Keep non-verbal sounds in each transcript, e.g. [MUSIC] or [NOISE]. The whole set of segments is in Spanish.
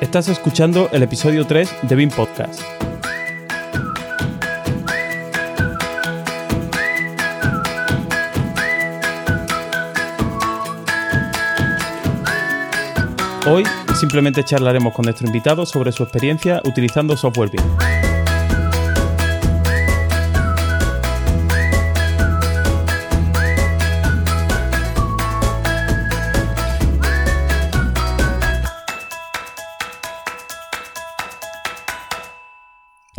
Estás escuchando el episodio 3 de BIM Podcast. Hoy simplemente charlaremos con nuestro invitado sobre su experiencia utilizando software BIM.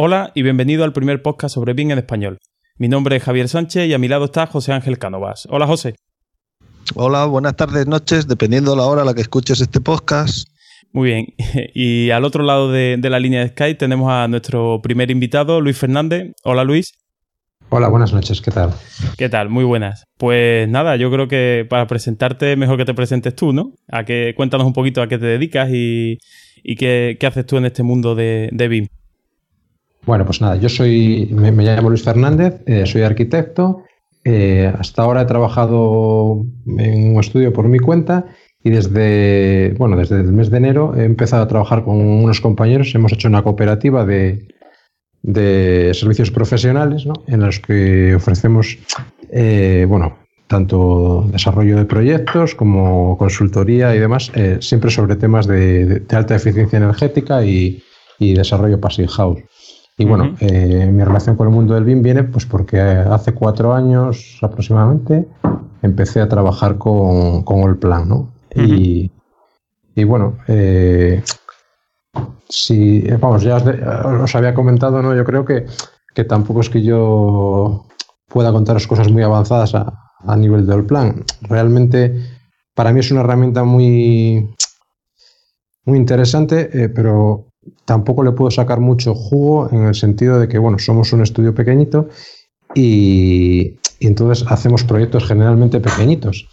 Hola y bienvenido al primer podcast sobre BIM en español. Mi nombre es Javier Sánchez y a mi lado está José Ángel Cánovas. Hola José. Hola, buenas tardes, noches, dependiendo de la hora a la que escuches este podcast. Muy bien. [LAUGHS] Y al otro lado de, la línea de Skype tenemos a nuestro primer invitado, Luis Fernández. Hola Luis. Hola, buenas noches, ¿qué tal? ¿Qué tal? Muy buenas. Pues nada, yo creo que para presentarte, mejor que te presentes tú, ¿no? A que cuéntanos un poquito a qué te dedicas y, qué, haces tú en este mundo de, de BIM. Bueno, pues nada, yo soy, me, llamo Luis Fernández, eh, soy arquitecto. Eh, hasta ahora he trabajado en un estudio por mi cuenta y desde, bueno, desde el mes de enero he empezado a trabajar con unos compañeros. Hemos hecho una cooperativa de, servicios profesionales en los que ofrecemos, eh, bueno, tanto desarrollo de proyectos como consultoría y demás, siempre sobre temas de, alta eficiencia energética y, y desarrollo passive house. Y bueno, eh, mi relación con el mundo del BIM viene pues porque hace cuatro años aproximadamente empecé a trabajar con, con Allplan, ¿no? y, y, bueno, eh, si, vamos, ya os, había comentado, ¿no? Yo creo que, que, tampoco es que yo pueda contaros cosas muy avanzadas a, a nivel de Allplan. Realmente, para mí es una herramienta muy, muy interesante, eh, pero tampoco le puedo sacar mucho jugo en el sentido de que, bueno, somos un estudio pequeñito y, entonces hacemos proyectos generalmente pequeñitos.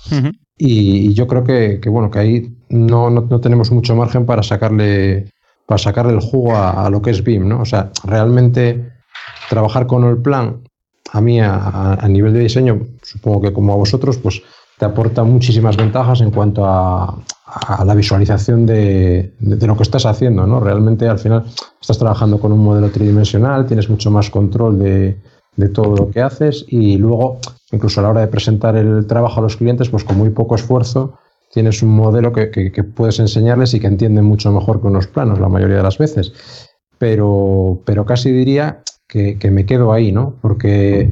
y, yo creo que, bueno, que ahí no, no, tenemos mucho margen para sacarle, para sacarle el jugo a, lo que es BIM, ¿no? O sea, realmente trabajar con el plan, a mí a, a nivel de diseño, supongo que como a vosotros, pues te aporta muchísimas ventajas en cuanto a, la visualización de, lo que estás haciendo, ¿no? Realmente al final estás trabajando con un modelo tridimensional, tienes mucho más control de, todo lo que haces y luego, incluso a la hora de presentar el trabajo a los clientes, pues con muy poco esfuerzo tienes un modelo que, puedes enseñarles y que entienden mucho mejor que unos planos la mayoría de las veces. Pero, pero casi diría que, que me quedo ahí, ¿no? Porque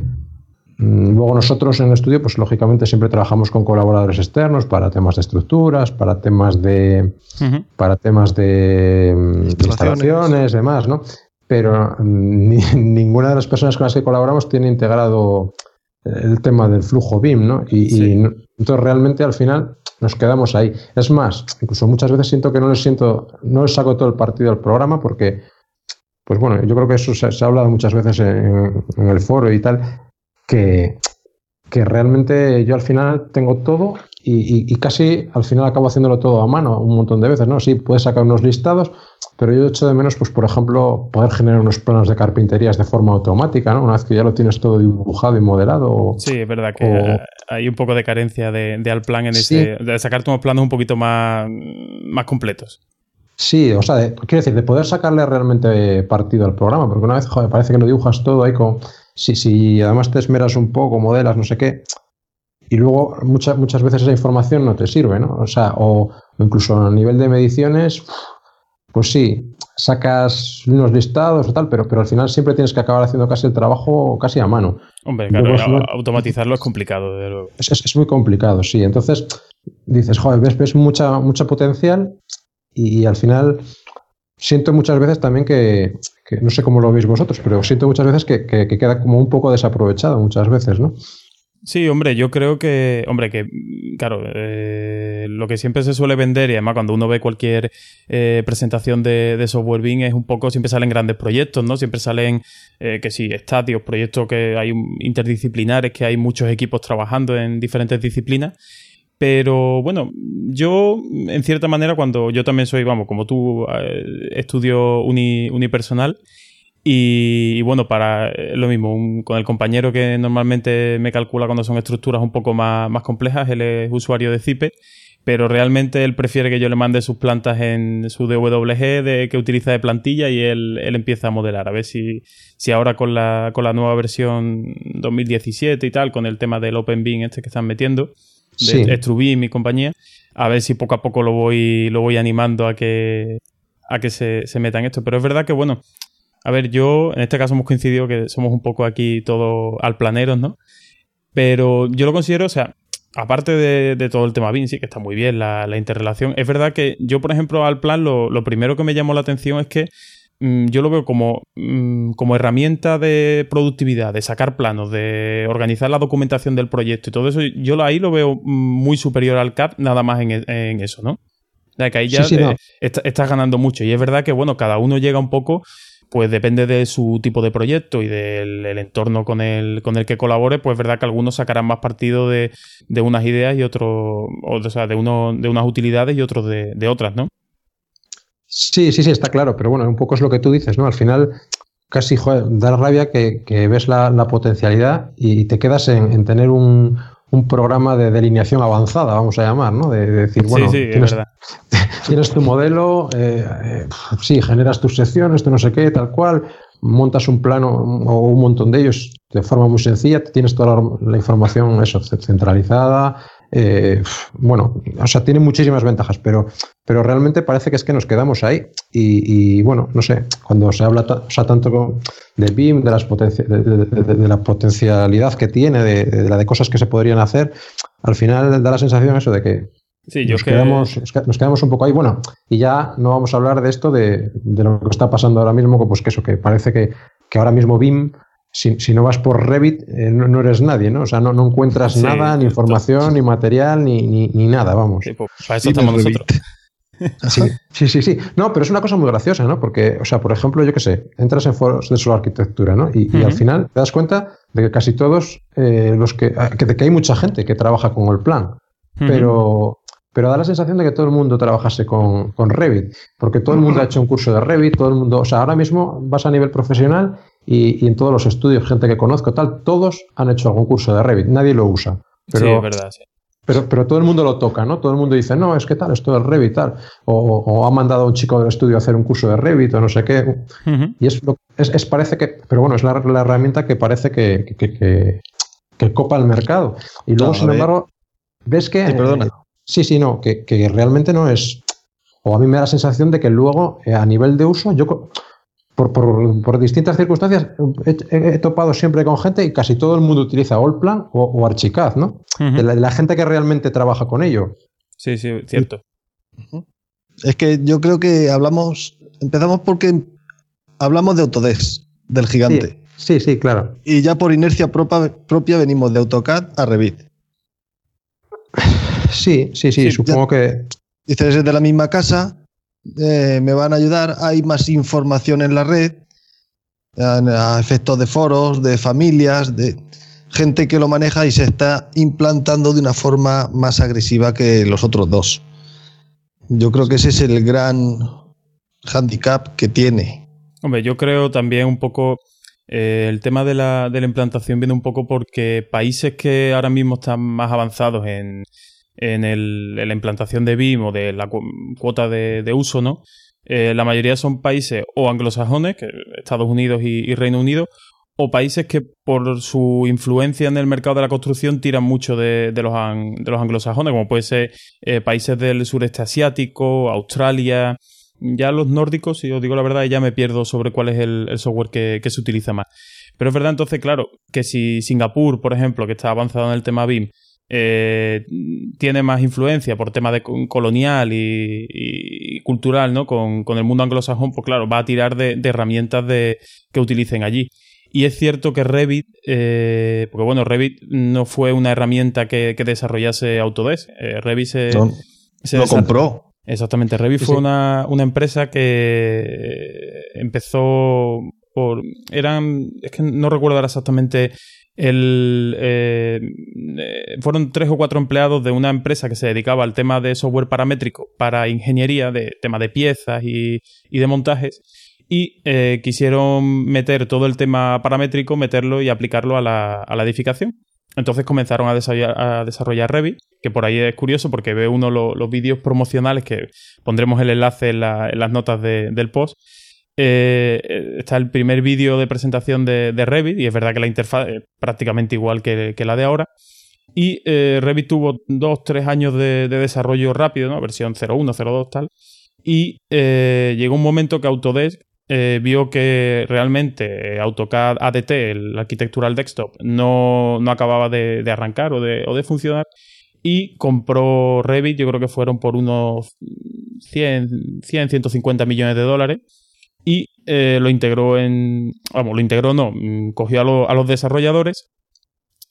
luego nosotros en el estudio, pues lógicamente siempre trabajamos con colaboradores externos para temas de estructuras, para temas de, para temas de, mm, instalaciones, demás, ¿no? Pero mm, [LAUGHS] ninguna de las personas con las que colaboramos tiene integrado el tema del flujo BIM, ¿no? Y, entonces realmente al final nos quedamos ahí. Es más, incluso muchas veces siento que no les siento, no les saco todo el partido al programa porque, pues bueno, yo creo que eso se, ha hablado muchas veces en, en el foro y tal que, realmente yo al final tengo todo y, casi al final acabo haciéndolo todo a mano un montón de veces, ¿no? Sí, puedes sacar unos listados, pero yo echo de menos, pues por ejemplo, poder generar unos planos de carpinterías de forma automática, ¿no? Una vez que ya lo tienes todo dibujado y modelado. sí, es verdad que hay un poco de carencia de, de Alplan en ese, de sacarte unos planos un poquito más, más completos. Sí, o sea, quiero decir, de poder sacarle realmente partido al programa, porque una vez, joder, parece que lo dibujas todo ahí con si, si además te esmeras un poco, modelas, no sé qué, y luego muchas, muchas veces esa información no te sirve, ¿no? O sea, o, incluso a nivel de mediciones, pues sí, sacas unos listados o tal, pero, pero al final siempre tienes que acabar haciendo casi el trabajo casi a mano. Hombre, claro, automatizarlo es complicado, de luego. Es, es, muy complicado, sí. Entonces dices, joder, ves, ves mucha, mucha potencial y al final siento muchas veces también que, no sé cómo lo veis vosotros, pero siento muchas veces que, queda como un poco desaprovechado muchas veces, ¿no? Sí, hombre, yo creo que, hombre, que, claro, eh, lo que siempre se suele vender, y además cuando uno ve cualquier eh, presentación de, software BIM, es un poco, siempre salen grandes proyectos, ¿no? Siempre salen, eh, que sí, estadios, proyectos que hay interdisciplinares, que hay muchos equipos trabajando en diferentes disciplinas. Pero bueno, yo en cierta manera cuando yo también soy, vamos, como tú, eh, estudio unipersonal Y, bueno, para eh, lo mismo, con el compañero que normalmente me calcula cuando son estructuras un poco más, más complejas, él es usuario de Zipe pero realmente él prefiere que yo le mande sus plantas en su DWG de, que utiliza de plantilla y él, él empieza a modelar. A ver si, si ahora con la, con la nueva versión 2017 y tal, con el tema del OpenBeam este que están metiendo, de sí. y compañía, a ver si poco a poco lo voy, lo voy animando a que, a que se, se meta en esto. Pero es verdad que, bueno, a ver, yo en este caso hemos coincidido que somos un poco aquí todos alplaneros, ¿no? Pero yo lo considero, o sea, aparte de, todo el tema BIM, sí, que está muy bien la, interrelación, es verdad que yo, por ejemplo, al plan, lo, primero que me llamó la atención es que yo lo veo como, mm, como herramienta de productividad, de sacar planos, de organizar la documentación del proyecto y todo eso. Yo ahí lo veo mm, muy superior al CAD, nada más en, eso, ¿no? que ahí ya estás ganando mucho. Y es verdad que, bueno, cada uno llega un poco pues depende de su tipo de proyecto y del entorno con el, con el que colabore, pues es verdad que algunos sacarán más partido de, unas ideas y otros, o, sea, de, uno, de unas utilidades y otros de, otras, ¿no? Sí, sí, sí, está claro, pero bueno, un poco es lo que tú dices, ¿no? Al final casi joder, da rabia que, ves la, potencialidad y te quedas en tener un, un programa de delineación avanzada, vamos a llamar, ¿no? De, decir, bueno, [LAUGHS] tienes, tu modelo, eh, eh, sí, generas tus secciones, tú no sé qué, tal cual, montas un plano o un montón de ellos de forma muy sencilla, tienes toda la, información eso, centralizada, eh, bueno, o sea, tiene muchísimas ventajas, pero, pero realmente parece que es que nos quedamos ahí. Y, bueno, no sé, cuando se habla o sea, tanto de BIM, de, las de, la potencialidad que tiene, de, la de cosas que se podrían hacer, al final da la sensación eso de que nos, quedamos, nos quedamos un poco ahí. Bueno, y ya no vamos a hablar de esto, de, lo que está pasando ahora mismo, pues que eso, que parece que, que ahora mismo BIM si, no vas por Revit, eh, no, eres nadie, ¿no? O sea, no, no encuentras nada, ni información, ni material, ni, ni, nada, vamos. Pues, para eso estamos nosotros. [LAUGHS] Sí, sí, sí, No, pero es una cosa muy graciosa, ¿no? Porque, o sea, por ejemplo, yo qué sé, entras en foros de solo arquitectura, ¿no? Y, al final te das cuenta de que casi todos eh, los que, ah, que, de que hay mucha gente que trabaja con el plan, pero, pero da la sensación de que todo el mundo trabajase con, con Revit, porque todo el mundo ha hecho un curso de Revit, todo el mundo, o sea, ahora mismo vas a nivel profesional y, en todos los estudios, gente que conozco, tal, todos han hecho algún curso de Revit, nadie lo usa. Pero, sí, es verdad, sí. Pero, pero todo el mundo lo toca, ¿no? Todo el mundo dice, no, es que tal, esto es Revit, tal. O, ha mandado a un chico del estudio a hacer un curso de Revit o no sé qué. Y es, es, parece que, pero bueno, es la, herramienta que parece que, que, copa el mercado. Y luego, sin embargo, ves que... perdona. sí, sí, no, que, realmente no es... O a mí me da la sensación de que luego, eh, a nivel de uso, yo por, distintas circunstancias he, topado siempre con gente y casi todo el mundo utiliza Allplan o, o Archicad, ¿no? de, la, gente que realmente trabaja con ello. Sí, sí, cierto. Es que yo creo que hablamos, empezamos porque hablamos de Autodesk, del gigante. Sí, sí, claro. Y ya por inercia propia, propia venimos de AutoCAD a Revit. Sí, sí, sí, supongo que... Dices, es de la misma casa, eh, me van a ayudar. Hay más información en la red, a efectos de foros, de familias, de gente que lo maneja y se está implantando de una forma más agresiva que los otros dos. Yo creo que ese es el gran handicap que tiene. Hombre, yo creo también un poco eh, el tema de la, de la implantación viene un poco porque países que ahora mismo están más avanzados en, en, el, la implantación de BIM o de la cuota de, uso, ¿no? Eh, la mayoría son países o anglosajones, Estados Unidos y, Reino Unido, o países que por su influencia en el mercado de la construcción tiran mucho de, los, de los, anglosajones, como puede ser eh, países del sureste asiático, Australia. Ya los nórdicos, si os digo la verdad, ya me pierdo sobre cuál es el, software que, que, se utiliza más. Pero es verdad entonces, claro, que si Singapur, por ejemplo, que está avanzado en el tema BIM, eh, tiene más influencia por tema de colonial y, cultural, ¿no? Con, el mundo anglosajón, pues claro, va a tirar de, herramientas de, que utilicen allí. Y es cierto que Revit, eh, porque bueno, Revit no fue una herramienta que, desarrollase Autodesk. Eh, Revit se, lo compró. Exactamente, Revit fue Una, una, empresa que empezó por... Eran... Es que no recuerdo exactamente eh, eh, fueron tres o cuatro empleados de una empresa que se dedicaba al tema de software paramétrico para ingeniería, de tema de piezas y, de montajes. y eh, quisieron meter todo el tema paramétrico, meterlo y aplicarlo a la, a la edificación. Entonces comenzaron a desarrollar, Revit, que por ahí es curioso porque ve uno los vídeos promocionales, que pondremos el enlace en, las notas del post. Eh, está el primer vídeo de presentación de, Revit y es verdad que la interfaz es prácticamente igual que, la de ahora. Y eh, Revit tuvo dos, tres años de, desarrollo rápido, ¿no? versión 0.1, 0.2 tal. Y eh, llegó un momento que Autodesk eh, vio que realmente AutoCAD ADT, el Architectural Desktop, no, no acababa de, arrancar o de, o de, funcionar y compró Revit, yo creo que fueron por unos 100, 100 150 millones de dólares y eh, lo integró en... Vamos, lo integró no, mm, cogió a, a los desarrolladores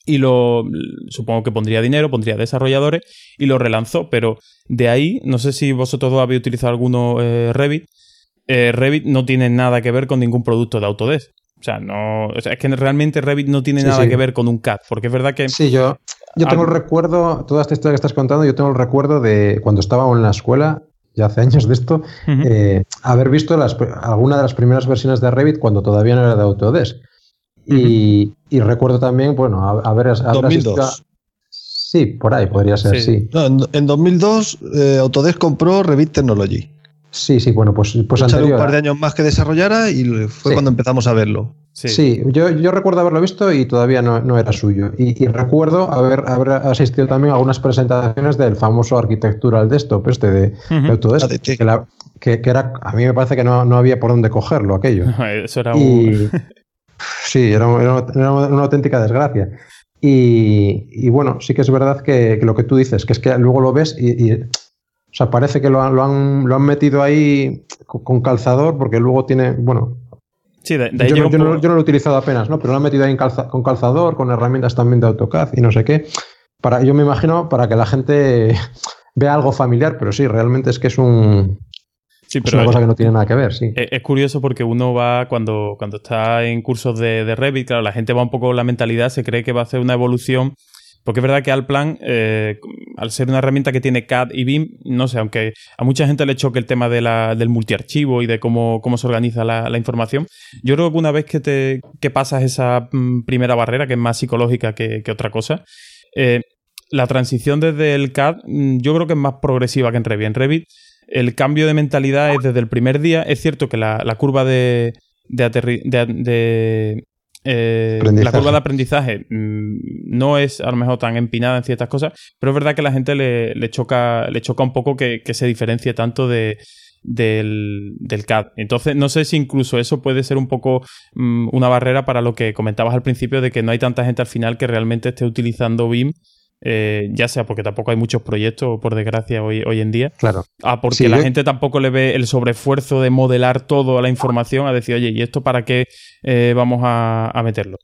y lo supongo que pondría dinero, pondría desarrolladores y lo relanzó, pero de ahí, no sé si vosotros dos habéis utilizado alguno eh, Revit, eh, Revit no tiene nada que ver con ningún producto de Autodesk. O sea, no, es que realmente Revit no tiene nada que ver con un CAD, porque es verdad que... Sí, yo, yo tengo el recuerdo, toda esta historia que estás contando, yo tengo el recuerdo de cuando estaba en la escuela, ya hace años de esto, eh, haber visto las, alguna de las primeras versiones de Revit cuando todavía no era de Autodesk. y, recuerdo también, bueno, haber... 2002. Sí, por ahí podría ser, sí. en, 2002 eh, Autodesk compró Revit Technology. Sí, sí, bueno, pues, pues un par de años más que desarrollara y fue cuando empezamos a verlo. Sí, yo, yo, recuerdo haberlo visto y todavía no, era suyo. Y, recuerdo haber, haber, asistido también a algunas presentaciones del famoso Architectural Desktop, este de, Autodesk, que, que, era, a mí me parece que no, había por dónde cogerlo aquello. [LAUGHS] Eso era un... [LAUGHS] Sí, era, una, auténtica desgracia. Y, bueno, sí que es verdad que, lo que tú dices, que es que luego lo ves y o sea, parece que lo han, lo han, lo han metido ahí con calzador porque luego tiene, bueno... Sí, de, yo, no, yo, no, lo he utilizado apenas, ¿no? Pero lo han metido ahí con calzador, con herramientas también de AutoCAD y no sé qué. Para, yo me imagino para que la gente [LAUGHS] vea algo familiar, pero sí, realmente es que es un, Sí, pero es una cosa que no tiene nada que ver, sí. Es, curioso porque uno va, cuando, cuando está en cursos de, de, Revit, claro, la gente va un poco la mentalidad, se cree que va a hacer una evolución porque es verdad que Alplan, eh, al ser una herramienta que tiene CAD y BIM, no sé, aunque a mucha gente le choque el tema de del multiarchivo y de cómo, cómo se organiza la, información, yo creo que una vez que, te, que pasas esa mm, primera barrera, que es más psicológica que, otra cosa, eh, la transición desde el CAD mm, yo creo que es más progresiva que en Revit. En Revit el cambio de mentalidad es desde el primer día. Es cierto que la, curva de, de, eh, la curva de aprendizaje mm, no es a lo mejor tan empinada en ciertas cosas, pero es verdad que a la gente le, choca, le choca un poco que, se diferencie tanto de, del, CAD. Entonces, no sé si incluso eso puede ser un poco mm, una barrera para lo que comentabas al principio de que no hay tanta gente al final que realmente esté utilizando BIM eh, ya sea porque tampoco hay muchos proyectos, por desgracia, hoy, hoy en día. Claro. Ah, porque la gente tampoco le ve el sobreesfuerzo de modelar toda la información a decir, oye, ¿y esto para qué eh, vamos a, meterlo?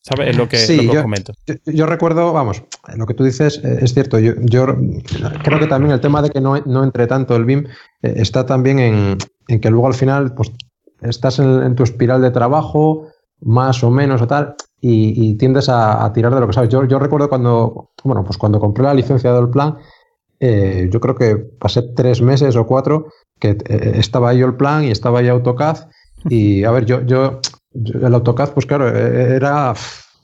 ¿Sabes? Es lo que, sí, yo, comento. Yo, recuerdo, vamos, lo que tú dices eh, es cierto. Yo, creo que también el tema de que no, no entre tanto el BIM está también en, que luego al final pues, estás en, en tu espiral de trabajo, más o menos o tal, y, tiendes a, tirar de lo que sabes. Yo, yo recuerdo cuando, bueno, pues cuando compré la licencia del plan, eh, yo creo que pasé tres meses o cuatro que eh, estaba ahí el plan y estaba ahí AutoCAD. [LAUGHS] Y a ver, yo, yo, el AutoCAD, pues claro, e, era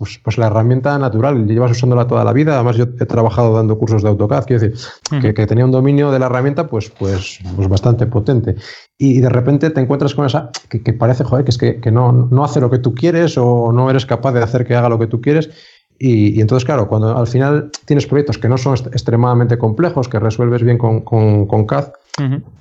pues, pues, la herramienta natural, llevas usándola toda la vida. Además, yo he trabajado dando cursos de AutoCAD, quiero decir, que, tenía un dominio de la herramienta pues, pues, pues bastante potente. Y, de repente te encuentras con esa que, parece, joder, que es que, no, no hace lo que tú quieres o no eres capaz de hacer que haga lo que tú quieres. Y, entonces, claro, cuando al final tienes proyectos que no son extremadamente complejos, que resuelves bien con, con, CAD,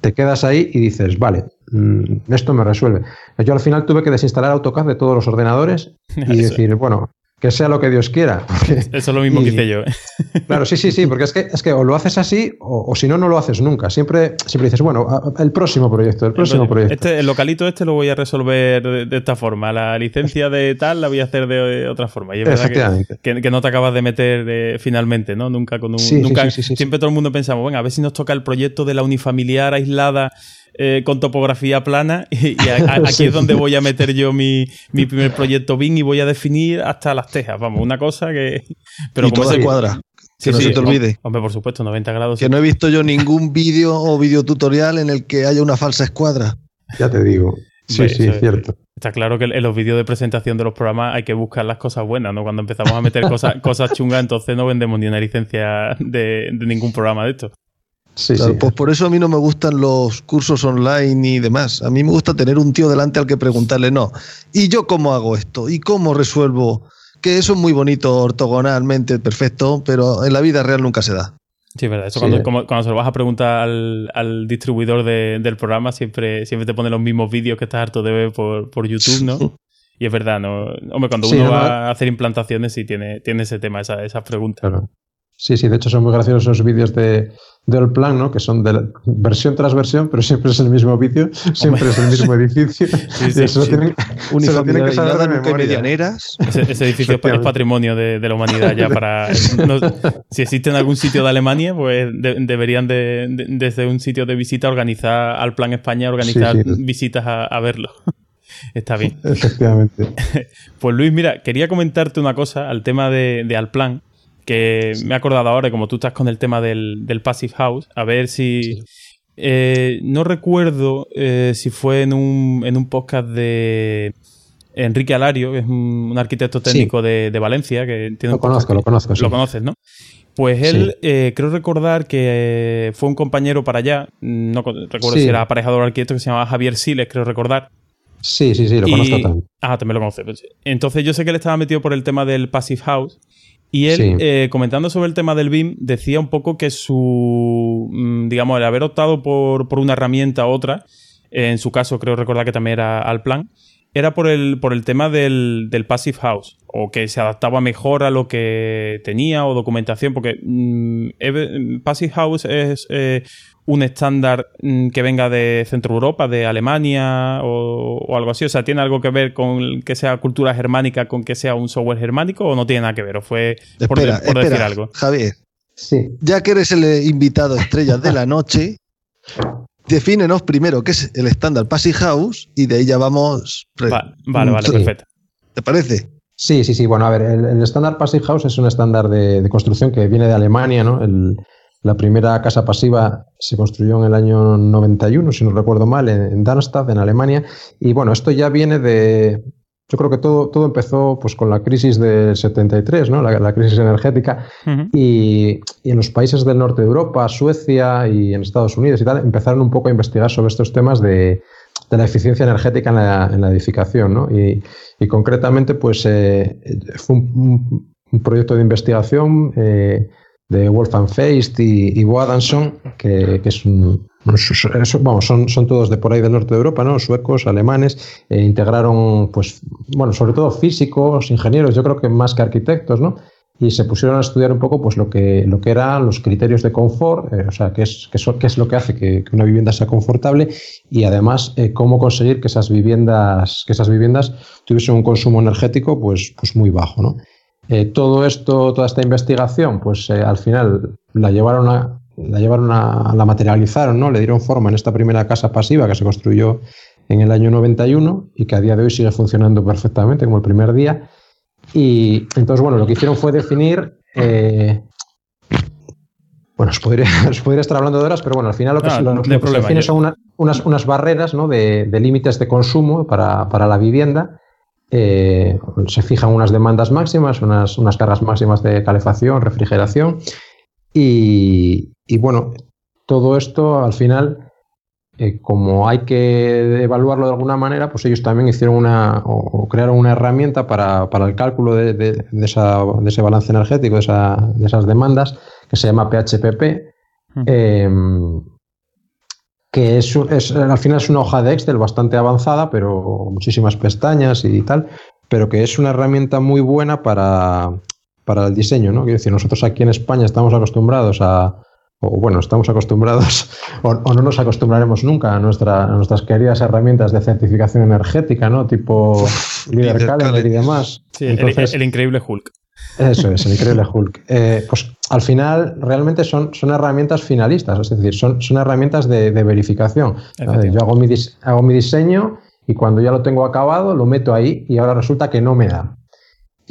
te quedas ahí y dices, vale, mm, esto me resuelve. Yo al final tuve que desinstalar AutoCAD de todos los ordenadores y [LAUGHS] decir, bueno, que sea lo que Dios quiera. [LAUGHS] Eso es lo mismo que hice yo. ¿eh? Claro, sí, sí, sí, porque es que, es que o lo haces así o, si no, no lo haces nunca. Siempre, siempre dices, bueno, el próximo proyecto, el próximo proyecto. Este, el localito este lo voy a resolver de, esta forma. La licencia de tal la voy a hacer de, otra forma. Y es Efectivamente. Que, que, no te acabas de meter eh, finalmente, ¿no? Nunca con un... nunca, siempre todo el mundo pensamos, bueno, a ver si nos toca el proyecto de la unifamiliar aislada eh, con topografía plana [LAUGHS] y, aquí es donde voy a meter yo mi, primer proyecto BIM y voy a definir hasta las tejas. Vamos, una cosa que... Pero como se cuadra. Que no se te olvide. Hombre, por supuesto, 90 grados. Que no he visto yo ningún vídeo o videotutorial en el que haya una falsa escuadra. Ya te digo. Sí, sí, es cierto. Está claro que en los vídeos de presentación de los programas hay que buscar las cosas buenas, ¿no? Cuando empezamos a meter cosas, [LAUGHS] cosas chungas, entonces no vendemos ni una licencia de, ningún programa de esto. Sí, sí. Pues por eso a mí no me gustan los cursos online y demás. A mí me gusta tener un tío delante al que preguntarle, no. ¿Y yo cómo hago esto? ¿Y cómo resuelvo? Que eso es muy bonito ortogonalmente, perfecto, pero en la vida real nunca se da. Sí, es verdad. Eso cuando, cuando, se lo vas a preguntar al, distribuidor del programa, siempre, siempre te pone los mismos vídeos que estás harto de ver por, por YouTube, ¿no? [LAUGHS] Y es verdad, ¿no? Hombre, cuando uno va a hacer implantaciones sí tiene, tiene ese tema, esa, esas preguntas. Claro. Sí, sí, de hecho son muy graciosos esos vídeos de, del plan, ¿no? Que son de versión tras versión, pero siempre es el mismo vídeo, siempre es el mismo edificio. [LAUGHS] Sí, sí, eso tienen, se lo tienen que saber de memoria. Medianeras. Ese, ese edificio es patrimonio de, de, la humanidad ya para... [LAUGHS] si existe en algún sitio de Alemania, pues deberían de, desde un sitio de visita organizar al Plan España, organizar visitas a, a verlo. Está bien. Efectivamente. [LAUGHS] Pues Luis, mira, quería comentarte una cosa al tema de, de Alplan que me he acordado ahora, como tú estás con el tema del, Passive House, a ver si... Eh, no recuerdo eh, si fue en un, en un podcast de Enrique Alario, que es un, arquitecto técnico de, Valencia. Que tiene lo conozco, lo conozco. Lo conoces, ¿no? Pues él, eh, creo recordar que fue un compañero para allá, no recuerdo si era aparejador arquitecto, que se llamaba Javier Siles, creo recordar. Sí, sí, sí, lo conozco también. Ah, también lo conoces. Pues entonces yo sé que él estaba metido por el tema del Passive House y él, eh, comentando sobre el tema del BIM, decía un poco que su, mm, digamos, el haber optado por, una herramienta u otra, en su caso creo recordar que también era al plan, era por el, por el tema del, Passive House, o que se adaptaba mejor a lo que tenía o documentación, porque mm, Passive House es eh, un estándar mm, que venga de Centro Europa, de Alemania o, algo así? O sea, ¿tiene algo que ver con que sea cultura germánica, con que sea un software germánico o no tiene nada que ver? ¿O fue por, decir algo? Javier, sí. ya que eres el invitado estrella de la noche, defínenos primero qué es el estándar Passy House y de ahí ya vamos. vale, vale, perfecto. ¿Te parece? Sí, sí, sí. Bueno, a ver, el, estándar Passy House es un estándar de, de, construcción que viene de Alemania, ¿no? El, la primera casa pasiva se construyó en el año 91, si no recuerdo mal, en, Darmstadt, en Alemania. Y bueno, esto ya viene de... Yo creo que todo, todo empezó pues, con la crisis del 73, ¿no? la, crisis energética. y, en los países del norte de Europa, Suecia y en Estados Unidos y tal, empezaron un poco a investigar sobre estos temas de, la eficiencia energética en la, edificación. ¿no? Y, concretamente, pues eh, fue un, proyecto de investigación eh, de Wolfgang Feist y, y Boadanson, que, que es un, vamos, son, son todos de por ahí del norte de Europa, ¿no? Suecos, alemanes, e integraron, pues, bueno, sobre todo físicos, ingenieros, yo creo que más que arquitectos, ¿no? Y se pusieron a estudiar un poco, pues, lo que, lo que eran los criterios de confort, eh, o sea, qué es, qué, qué es lo que hace que, una vivienda sea confortable y además eh, cómo conseguir que esas viviendas, que esas viviendas tuviesen un consumo energético, pues, pues muy bajo, ¿no? Eh, todo esto, toda esta investigación, pues eh, al final la llevaron a, la llevaron a, la materializaron, ¿no? Le dieron forma en esta primera casa pasiva que se construyó en el año 91 y que a día de hoy sigue funcionando perfectamente como el primer día. Y entonces, bueno, lo que hicieron fue definir. Eh, bueno, os podría, [LAUGHS] estar hablando de horas, pero bueno, al final lo que, se, define son unas, unas, barreras ¿no? de, límites de consumo para, para la vivienda eh, se fijan unas demandas máximas, unas, unas, cargas máximas de calefacción, refrigeración. Y, bueno, todo esto al final, eh, como hay que evaluarlo de alguna manera, pues ellos también hicieron una o, crearon una herramienta para, el cálculo de, ese balance energético, de, esas demandas, que se llama PHPP que es, al final es una hoja de Excel bastante avanzada, pero muchísimas pestañas y tal, pero que es una herramienta muy buena para, para el diseño, ¿no? Quiero decir, nosotros aquí en España estamos acostumbrados a, o bueno, estamos acostumbrados, [LAUGHS] o, no nos acostumbraremos nunca a, nuestra, nuestras queridas herramientas de certificación energética, ¿no? Tipo Leader Calendar y demás. Sí, el, increíble Hulk. Eso es, el increíble Hulk. Eh, pues al final realmente son, son herramientas finalistas, es decir, son, son herramientas de, verificación. Yo hago mi, hago mi diseño y cuando ya lo tengo acabado lo meto ahí y ahora resulta que no me da.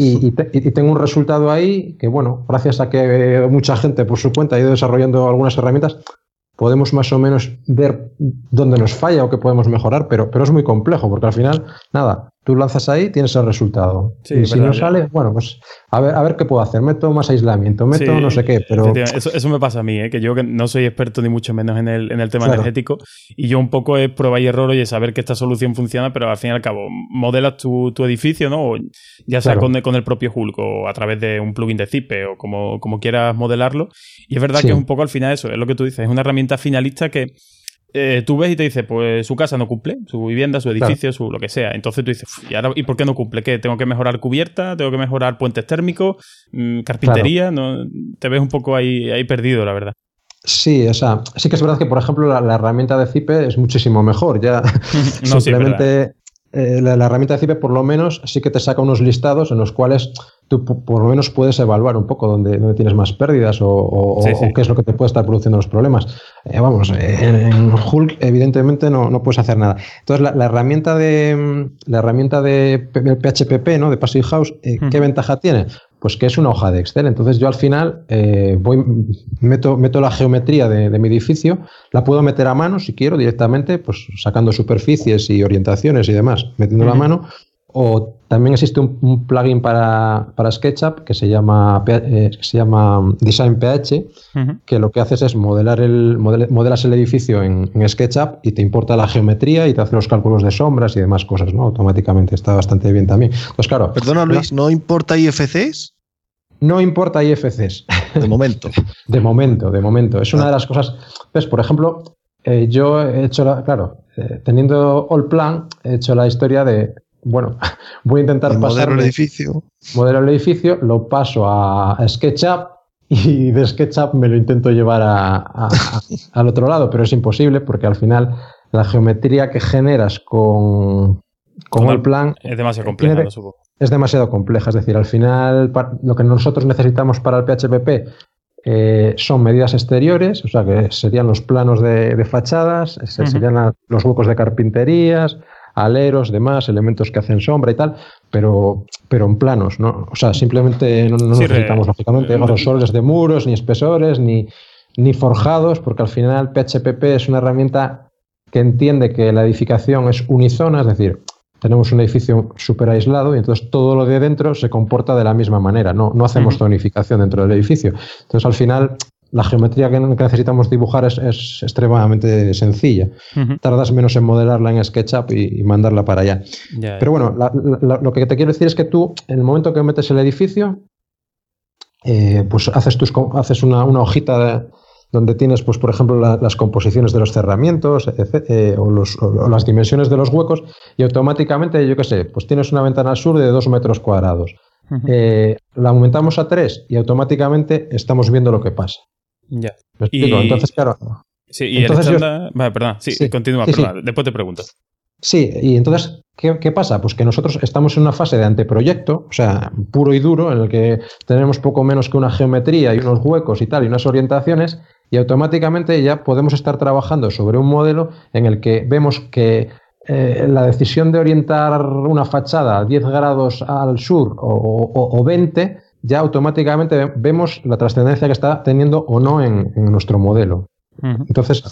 Y, tengo un resultado ahí que, bueno, gracias a que mucha gente por su cuenta ha ido desarrollando algunas herramientas, podemos más o menos ver dónde nos falla o qué podemos mejorar, pero, pero es muy complejo, porque al final, nada, tú lanzas ahí, tienes el resultado. y si no sale, bueno, pues a ver, a ver qué puedo hacer. Meto más aislamiento, meto no sé qué, pero... Eso, me pasa a mí, ¿eh? que yo que no soy experto ni mucho menos en el, en el tema energético y yo un poco es prueba y error y es saber que esta solución funciona, pero al fin y al cabo modelas tu, tu edificio, ¿no? ya sea con, con, el propio Hulk o a través de un plugin de Zipe o como, como quieras modelarlo. Y es verdad que es un poco al final eso, es lo que tú dices, es una herramienta finalista que eh, tú ves y te dice, pues su casa no cumple, su vivienda, su edificio, su lo que sea. Entonces tú dices, ¿y, ahora, ¿y por qué no cumple? ¿Qué? ¿Tengo que mejorar cubierta? ¿Tengo que mejorar puentes térmicos? Mm, ¿Carpintería? ¿No? Te ves un poco ahí, ahí perdido, la verdad. Sí, o sea, sí que es verdad que, por ejemplo, la, herramienta de Zipe es muchísimo mejor. Ya [LAUGHS] simplemente eh, la, herramienta de Zipe, por lo menos, sí que te saca unos listados en los cuales tú por lo menos puedes evaluar un poco dónde, dónde tienes más pérdidas o, qué es lo que te puede estar produciendo los problemas. Eh, vamos, en, Hulk evidentemente no, no, puedes hacer nada. Entonces la, herramienta de la herramienta de PHPP, ¿no? de Passive House, eh, ¿qué ventaja tiene? Pues que es una hoja de Excel. Entonces yo al final eh, voy, meto, meto la geometría de, mi edificio, la puedo meter a mano si quiero directamente, pues sacando superficies y orientaciones y demás, metiendo la mano, o también existe un, plugin para, SketchUp que se llama, eh, se llama Design PH, que lo que haces es modelar el, modelas el edificio en, SketchUp y te importa la geometría y te hace los cálculos de sombras y demás cosas, ¿no? Automáticamente está bastante bien también. Pues claro. Perdona, Luis, ¿no importa IFCs? No importa IFCs. De momento. [LAUGHS] de momento, de momento. Es una de las cosas. Pues, por ejemplo, eh, yo he hecho la. Claro, eh, teniendo All Plan, he hecho la historia de bueno, [LAUGHS] voy a intentar pasar. el edificio. Modelo el edificio, lo paso a, SketchUp y [LAUGHS] de SketchUp me lo intento llevar [LAUGHS] al otro lado, pero es imposible porque al final la geometría que generas con, con el plan. Es demasiado compleja, Es demasiado compleja, es decir, al final lo que nosotros necesitamos para el PHPP eh, son medidas exteriores, o sea que serían los planos de, fachadas, serían los huecos de carpinterías, aleros, demás, elementos que hacen sombra y tal, pero, pero en planos, ¿no? O sea, simplemente no, necesitamos, lógicamente, grosores de muros, ni espesores, ni, ni forjados, porque al final PHPP es una herramienta que entiende que la edificación es unizona, es decir, tenemos un edificio súper aislado y entonces todo lo de dentro se comporta de la misma manera, no, no hacemos tonificación dentro del edificio. Entonces al final la geometría que, necesitamos dibujar es, extremadamente sencilla. Tardas menos en modelarla en SketchUp y, mandarla para allá. Pero bueno, lo que te quiero decir es que tú, en el momento que metes el edificio, eh, pues haces, tus, haces una, hojita donde tienes, pues, por ejemplo, las composiciones de los cerramientos eh, o, las dimensiones de los huecos y automáticamente, yo qué sé, pues tienes una ventana al sur de dos metros cuadrados. Eh, la aumentamos a tres y automáticamente estamos viendo lo que pasa. Ya. Entonces, claro. Sí, y entonces Vale, perdón. Sí, continúa, Después te pregunto. Sí, y entonces, ¿qué, pasa? Pues que nosotros estamos en una fase de anteproyecto, o sea, puro y duro, en el que tenemos poco menos que una geometría y unos huecos y tal, y unas orientaciones, y automáticamente ya podemos estar trabajando sobre un modelo en el que vemos que eh, la decisión de orientar una fachada a 10 grados al sur o, o 20 ya automáticamente vemos la trascendencia que está teniendo o no en, nuestro modelo. Entonces,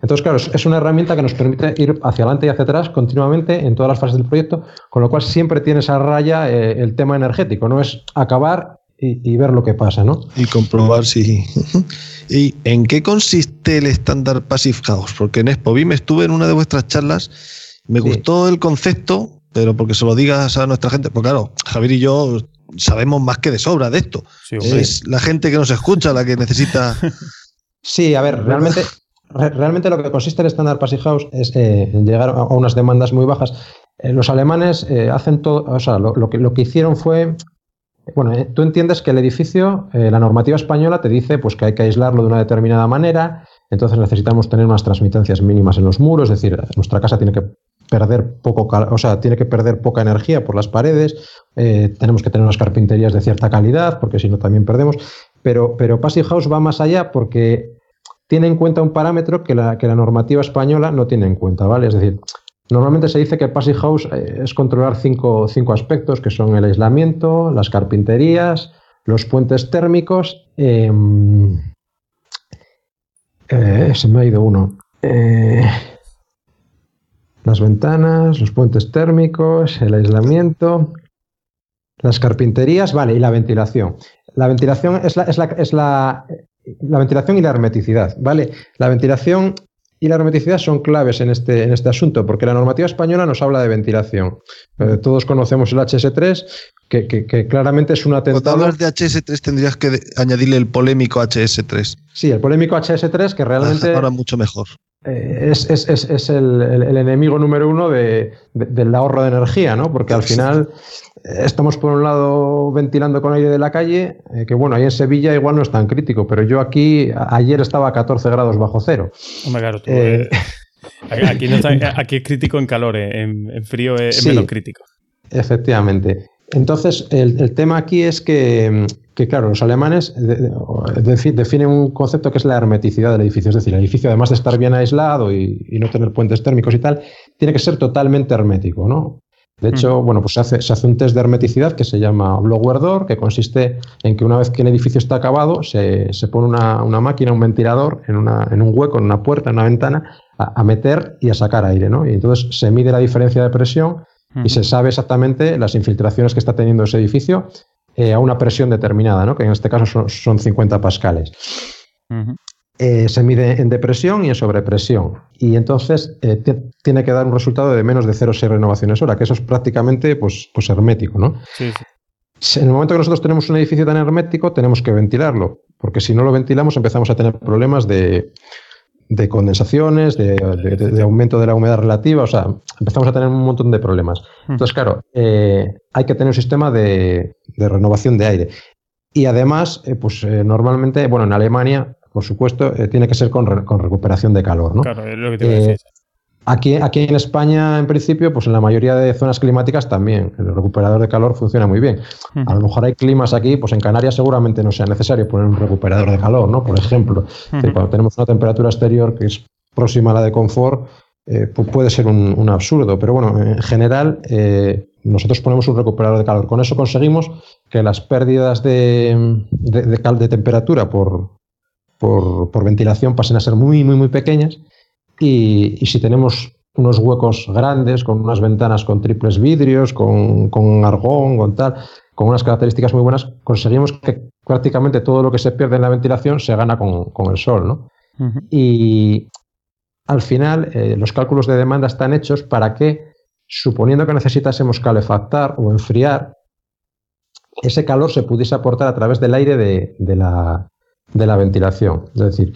entonces, claro, es una herramienta que nos permite ir hacia adelante y hacia atrás continuamente en todas las fases del proyecto, con lo cual siempre tienes a raya eh, el tema energético, no es acabar y, ver lo que pasa, ¿no? Y comprobar si... [LAUGHS] ¿Y en qué consiste el estándar Passive House? Porque en ExpoBIM estuve en una de vuestras charlas, me gustó el concepto, pero porque se lo digas a nuestra gente, pues claro, Javier y yo sabemos más que de sobra de esto. es la gente que nos escucha la que necesita. [LAUGHS] Sí, a ver, realmente, realmente lo que consiste el Standard Passive House es eh, llegar a unas demandas muy bajas. Eh, los alemanes eh, hacen todo, o sea, lo, que, lo que hicieron fue. Bueno, tú entiendes que el edificio, la normativa española te dice pues, que hay que aislarlo de una determinada manera, entonces necesitamos tener unas transmitencias mínimas en los muros, es decir, nuestra casa tiene que perder poco, o sea, tiene que perder poca energía por las paredes, eh, tenemos que tener unas carpinterías de cierta calidad, porque si no también perdemos. Pero, pero Passive House va más allá porque tiene en cuenta un parámetro que la, que la normativa española no tiene en cuenta, ¿vale? Es decir, normalmente se dice que Passive House eh, es controlar cinco, cinco aspectos, que son el aislamiento, las carpinterías, los puentes térmicos, em, eh, se me ha ido uno. Las ventanas, los puentes térmicos, el aislamiento, las carpinterías, vale, y la ventilación. La ventilación es la, es la, es la, la ventilación y la hermeticidad, ¿vale? La ventilación y la hermeticidad son claves en este, en este asunto, porque la normativa española nos habla de ventilación. Eh, todos conocemos el HS3, que, que, que, claramente es un atentado. Cuando hablas de HS3 tendrías que añadirle el polémico HS3. Sí, el polémico HS3 que realmente... Ahora mucho mejor. Eh, es, es, es, es el, el, el, enemigo número uno de, de, del ahorro de energía, ¿no? Porque al final estamos por un lado ventilando con aire de la calle, eh, que bueno, ahí en Sevilla igual no es tan crítico, pero yo aquí ayer estaba a 14 grados bajo cero. Hombre, claro, tú, eh, aquí, no está, aquí, es crítico en calor, eh, en, en frío es, [LAUGHS] sí, menos crítico. Efectivamente. Entonces, el, el, tema aquí es que, que claro, los alemanes de, de, definen un concepto que es la hermeticidad del edificio. Es decir, el edificio, además de estar bien aislado y, y no tener puentes térmicos y tal, tiene que ser totalmente hermético, ¿no? De hecho, bueno, pues se hace, se hace, un test de hermeticidad que se llama blower door, que consiste en que una vez que el edificio está acabado, se, se pone una, una, máquina, un ventilador, en, una, en, un hueco, en una puerta, en una ventana, a, a, meter y a sacar aire, ¿no? Y entonces se mide la diferencia de presión uh -huh. y se sabe exactamente las infiltraciones que está teniendo ese edificio eh, a una presión determinada, ¿no? Que en este caso son, son 50 pascales. Uh -huh eh, se mide en depresión y en sobrepresión. Y entonces eh, tiene que dar un resultado de menos de 0,6 renovaciones hora, que eso es prácticamente pues, pues hermético. ¿no? Sí, sí. En el momento que nosotros tenemos un edificio tan hermético, tenemos que ventilarlo, porque si no lo ventilamos empezamos a tener problemas de, de condensaciones, de, de, de, aumento de la humedad relativa, o sea, empezamos a tener un montón de problemas. Entonces, claro, eh, hay que tener un sistema de, renovación de aire. Y además, eh, pues eh, normalmente, bueno, en Alemania por supuesto, eh, tiene que ser con, re, con, recuperación de calor. ¿no? Claro, es lo que te iba a decir. Aquí, aquí en España, en principio, pues en la mayoría de zonas climáticas también el recuperador de calor funciona muy bien. A lo mejor hay climas aquí, pues en Canarias seguramente no sea necesario poner un recuperador de calor, ¿no? Por ejemplo, cuando tenemos una temperatura exterior que es próxima a la de confort, eh, pues puede ser un, un, absurdo. Pero bueno, en general, eh, nosotros ponemos un recuperador de calor. Con eso conseguimos que las pérdidas de, de, de, de temperatura por, por, por, ventilación pasen a ser muy, muy, muy pequeñas. Y, y, si tenemos unos huecos grandes, con unas ventanas con triples vidrios, con, con, argón, con tal, con unas características muy buenas, conseguimos que prácticamente todo lo que se pierde en la ventilación se gana con, con el sol. ¿no? Uh -huh. Y al final, eh, los cálculos de demanda están hechos para que, suponiendo que necesitásemos calefactar o enfriar, ese calor se pudiese aportar a través del aire de, de la, de la ventilación. Es decir,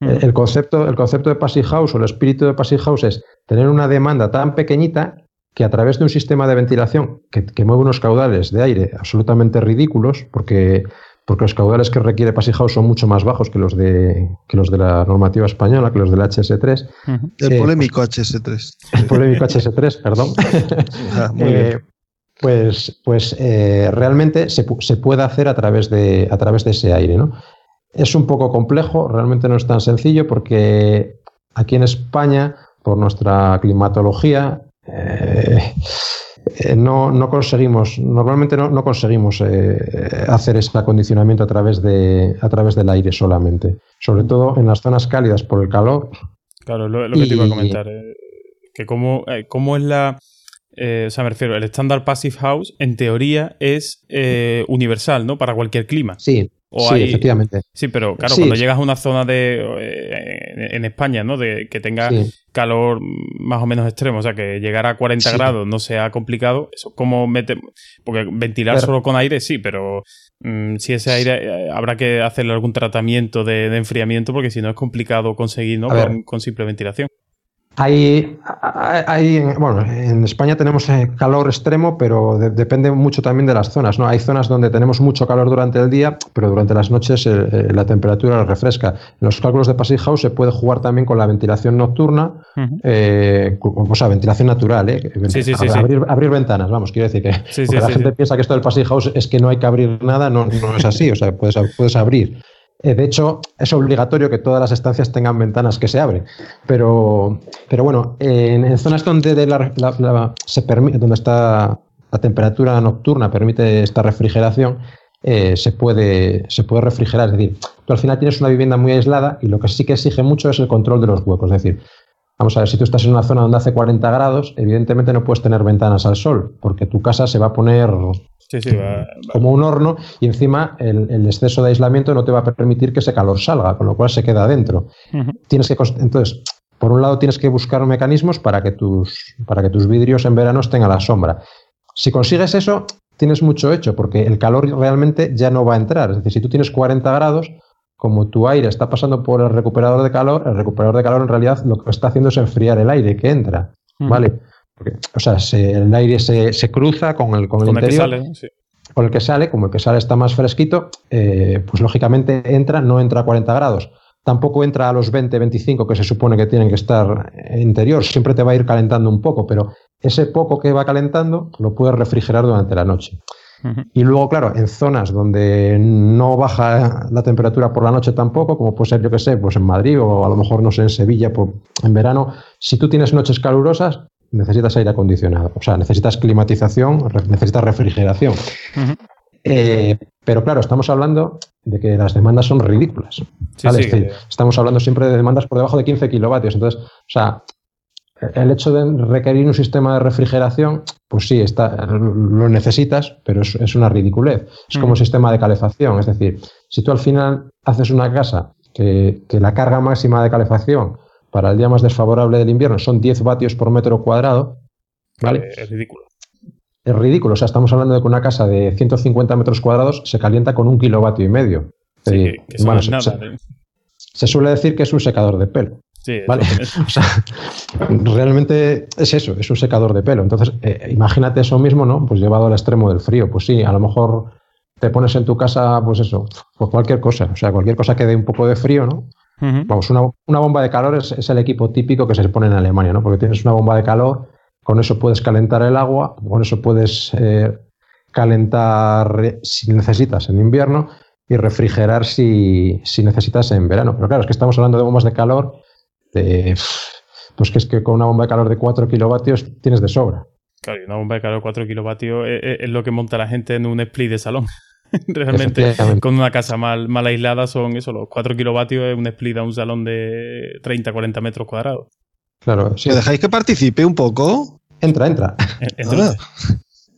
mm. el, concepto, el concepto de Passive House o el espíritu de Passive House es tener una demanda tan pequeñita que a través de un sistema de ventilación que, que mueve unos caudales de aire absolutamente ridículos, porque, porque los caudales que requiere Passive House son mucho más bajos que los de, que los de la normativa española, que los del HS3. Uh -huh. El eh, polémico HS3. El polémico HS3, perdón. [LAUGHS] ah, eh, pues, pues eh, realmente se, se, puede hacer a través de, a través de ese aire, ¿no? Es un poco complejo, realmente no es tan sencillo porque aquí en España, por nuestra climatología, eh, no, no, conseguimos, normalmente no, no conseguimos eh, hacer ese acondicionamiento a través, de, a través del aire solamente, sobre todo en las zonas cálidas por el calor. Claro, lo, lo que y, te iba a comentar, eh, que cómo, cómo es la... O sea, me refiero, el estándar Passive House en teoría es universal, ¿no? Para cualquier clima. Sí, o sí, hay... efectivamente. Sí, pero claro, sí. cuando llegas a una zona de eh, en España, ¿no? De que tenga sí. calor más o menos extremo, o sea, que llegar a 40 sí. grados no sea complicado, eso como mete porque ventilar pero... solo con aire sí, pero mmm, si ese aire habrá que hacerle algún tratamiento de, de enfriamiento porque si no es complicado conseguir, ¿no? Con, con simple ventilación. Hay, hay, bueno, en España tenemos eh, calor extremo, pero de, depende mucho también de las zonas, ¿no? Hay zonas donde tenemos mucho calor durante el día, pero durante las noches eh, eh la temperatura refresca. En los cálculos de Passive House se puede jugar también con la ventilación nocturna, uh -huh. eh, o sea, ventilación natural, ¿eh? Sí, sí, sí, abrir, abrir, ventanas, vamos, quiero decir que la gente piensa que esto del Passive House es que no hay que abrir nada, no, no es así, o sea, puedes, puedes abrir. Eh, de hecho, es obligatorio que todas las estancias tengan ventanas que se abren. Pero, pero bueno, en, en zonas donde, de la, se permite, donde está la temperatura nocturna permite esta refrigeración, eh, se, puede, se puede refrigerar. Es decir, tú al final tienes una vivienda muy aislada y lo que sí que exige mucho es el control de los huecos. Es decir, vamos a ver, si tú estás en una zona donde hace 40 grados, evidentemente no puedes tener ventanas al sol, porque tu casa se va a poner como un horno y encima el, exceso de aislamiento no te va a permitir que ese calor salga, con lo cual se queda adentro. Tienes que, entonces, por un lado tienes que buscar mecanismos para que tus, para que tus vidrios en verano estén a la sombra. Si consigues eso, tienes mucho hecho, porque el calor realmente ya no va a entrar. Es decir, si tú tienes 40 grados, como tu aire está pasando por el recuperador de calor, el recuperador de calor en realidad lo que está haciendo es enfriar el aire que entra. ¿Vale? o sea, el aire se, cruza con el, con el interior. Que sale, Con el que sale, como el que sale está más fresquito, eh, pues lógicamente entra, no entra a 40 grados. Tampoco entra a los 20, 25 que se supone que tienen que estar interior. Siempre te va a ir calentando un poco, pero ese poco que va calentando lo puedes refrigerar durante la noche. Y luego, claro, en zonas donde no baja la temperatura por la noche tampoco, como puede ser, yo que sé, pues en Madrid o a lo mejor, no sé, en Sevilla en verano, si tú tienes noches calurosas, necesitas aire acondicionado. O sea, necesitas climatización, necesitas refrigeración. Eh, pero claro, estamos hablando de que las demandas son ridículas. estamos hablando siempre de demandas por debajo de 15 kilovatios. Entonces, o sea, el hecho de requerir un sistema de refrigeración, pues sí, está, lo necesitas, pero es, una ridiculez. Es como un sistema de calefacción. Es decir, si tú al final haces una casa que, que la carga máxima de calefacción para el día más desfavorable del invierno son 10 vatios por metro cuadrado. ¿vale? Es ridículo. Es ridículo. O sea, estamos hablando de que una casa de 150 metros cuadrados se calienta con un kilovatio y medio. Sí, bueno, se, ¿eh? se, suele decir que es un secador de pelo. Sí, ¿vale? [LAUGHS] o sea, realmente es eso, es un secador de pelo. Entonces, eh, imagínate eso mismo, ¿no? Pues llevado al extremo del frío. Pues sí, a lo mejor te pones en tu casa, pues eso, pues cualquier cosa. O sea, cualquier cosa que dé un poco de frío, ¿no? Vamos, una, bomba de calor es, el equipo típico que se pone en Alemania, ¿no? Porque tienes una bomba de calor, con eso puedes calentar el agua, con eso puedes eh, calentar si necesitas en invierno y refrigerar si, necesitas en verano. Pero claro, es que estamos hablando de bombas de calor, pues que es que con una bomba de calor de 4 kilovatios tienes de sobra. Claro, una bomba de calor de 4 kilovatios es, es, lo que monta la gente en un split de salón. [LAUGHS] Realmente, con una casa mal, mal aislada son eso, los 4 kilovatios es un split a un salón de 30, 40 metros cuadrados. Claro. Si dejáis que participe un poco? Entra, entra. Ah,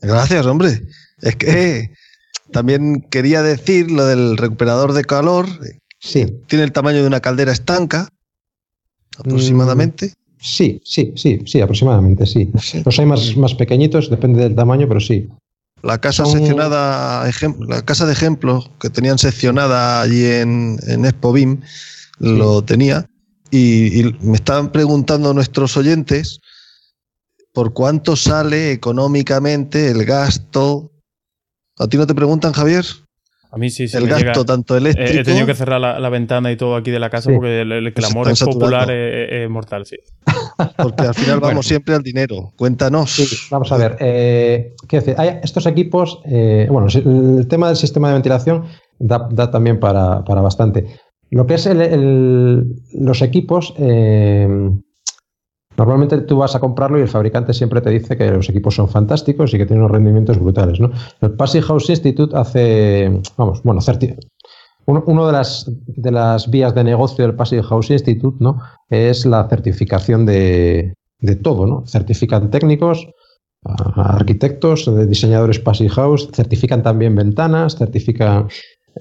gracias, hombre. Es que también quería decir lo del recuperador de calor. Sí. Tiene el tamaño de una caldera estanca, aproximadamente. Mm, sí, sí, sí, sí, aproximadamente, sí. Los hay más, más pequeñitos, depende del tamaño, pero sí. La casa seccionada, la casa de ejemplo que tenían seccionada allí en, en Expo BIM, lo tenía. Y, me estaban preguntando nuestros oyentes por cuánto sale económicamente el gasto. ¿A ti no te preguntan, Javier? A mí sí, sí. El gasto tanto eléctrico. he tenido que cerrar la, ventana y todo aquí de la casa porque el, clamor es popular es, mortal, sí. [LAUGHS] Porque al final vamos siempre al dinero. Cuéntanos. vamos a ver. Eh, Hay estos equipos, eh, bueno, el tema del sistema de ventilación da, también para, bastante. Lo que es los equipos, eh, Normalmente tú vas a comprarlo y el fabricante siempre te dice que los equipos son fantásticos y que tienen unos rendimientos brutales. ¿no? El Passive House Institute hace, vamos, bueno, uno, de, las, de las vías de negocio del Passive House Institute ¿no? es la certificación de, de todo. ¿no? Certifican técnicos, arquitectos, diseñadores Passive House, certifican también ventanas, certifican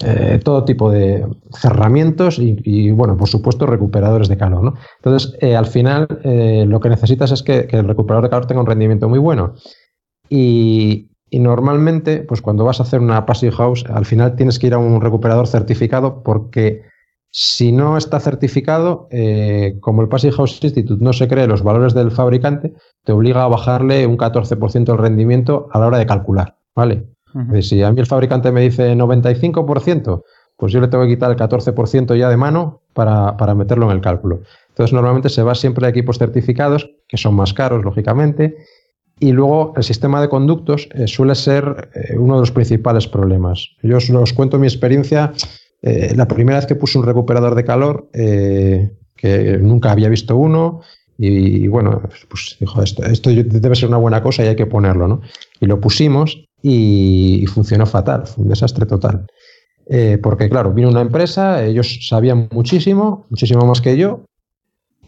eh, todo tipo de cerramientos y, bueno, por supuesto, recuperadores de calor. ¿no? Entonces, eh, al final, eh, lo que necesitas es que, el recuperador de calor tenga un rendimiento muy bueno. Y, normalmente, pues cuando vas a hacer una Passive House, al final tienes que ir a un recuperador certificado porque si no está certificado, como el Passive House Institute no se cree los valores del fabricante, te obliga a bajarle un 14% el rendimiento a la hora de calcular. ¿Vale? Si a mí el fabricante me dice 95%, pues yo le tengo que quitar el 14% ya de mano para, meterlo en el cálculo. Entonces, normalmente se va siempre a equipos certificados, que son más caros, lógicamente, y luego el sistema de conductos eh, suele ser eh, uno de los principales problemas. Yo os, cuento mi experiencia. Eh, la primera vez que puse un recuperador de calor, que nunca había visto uno, y, bueno, pues dijo, esto, esto debe ser una buena cosa y hay que ponerlo, ¿no? Y lo pusimos y, funcionó fatal, fue un desastre total. Eh, porque claro, vino una empresa, ellos sabían muchísimo, muchísimo más que yo,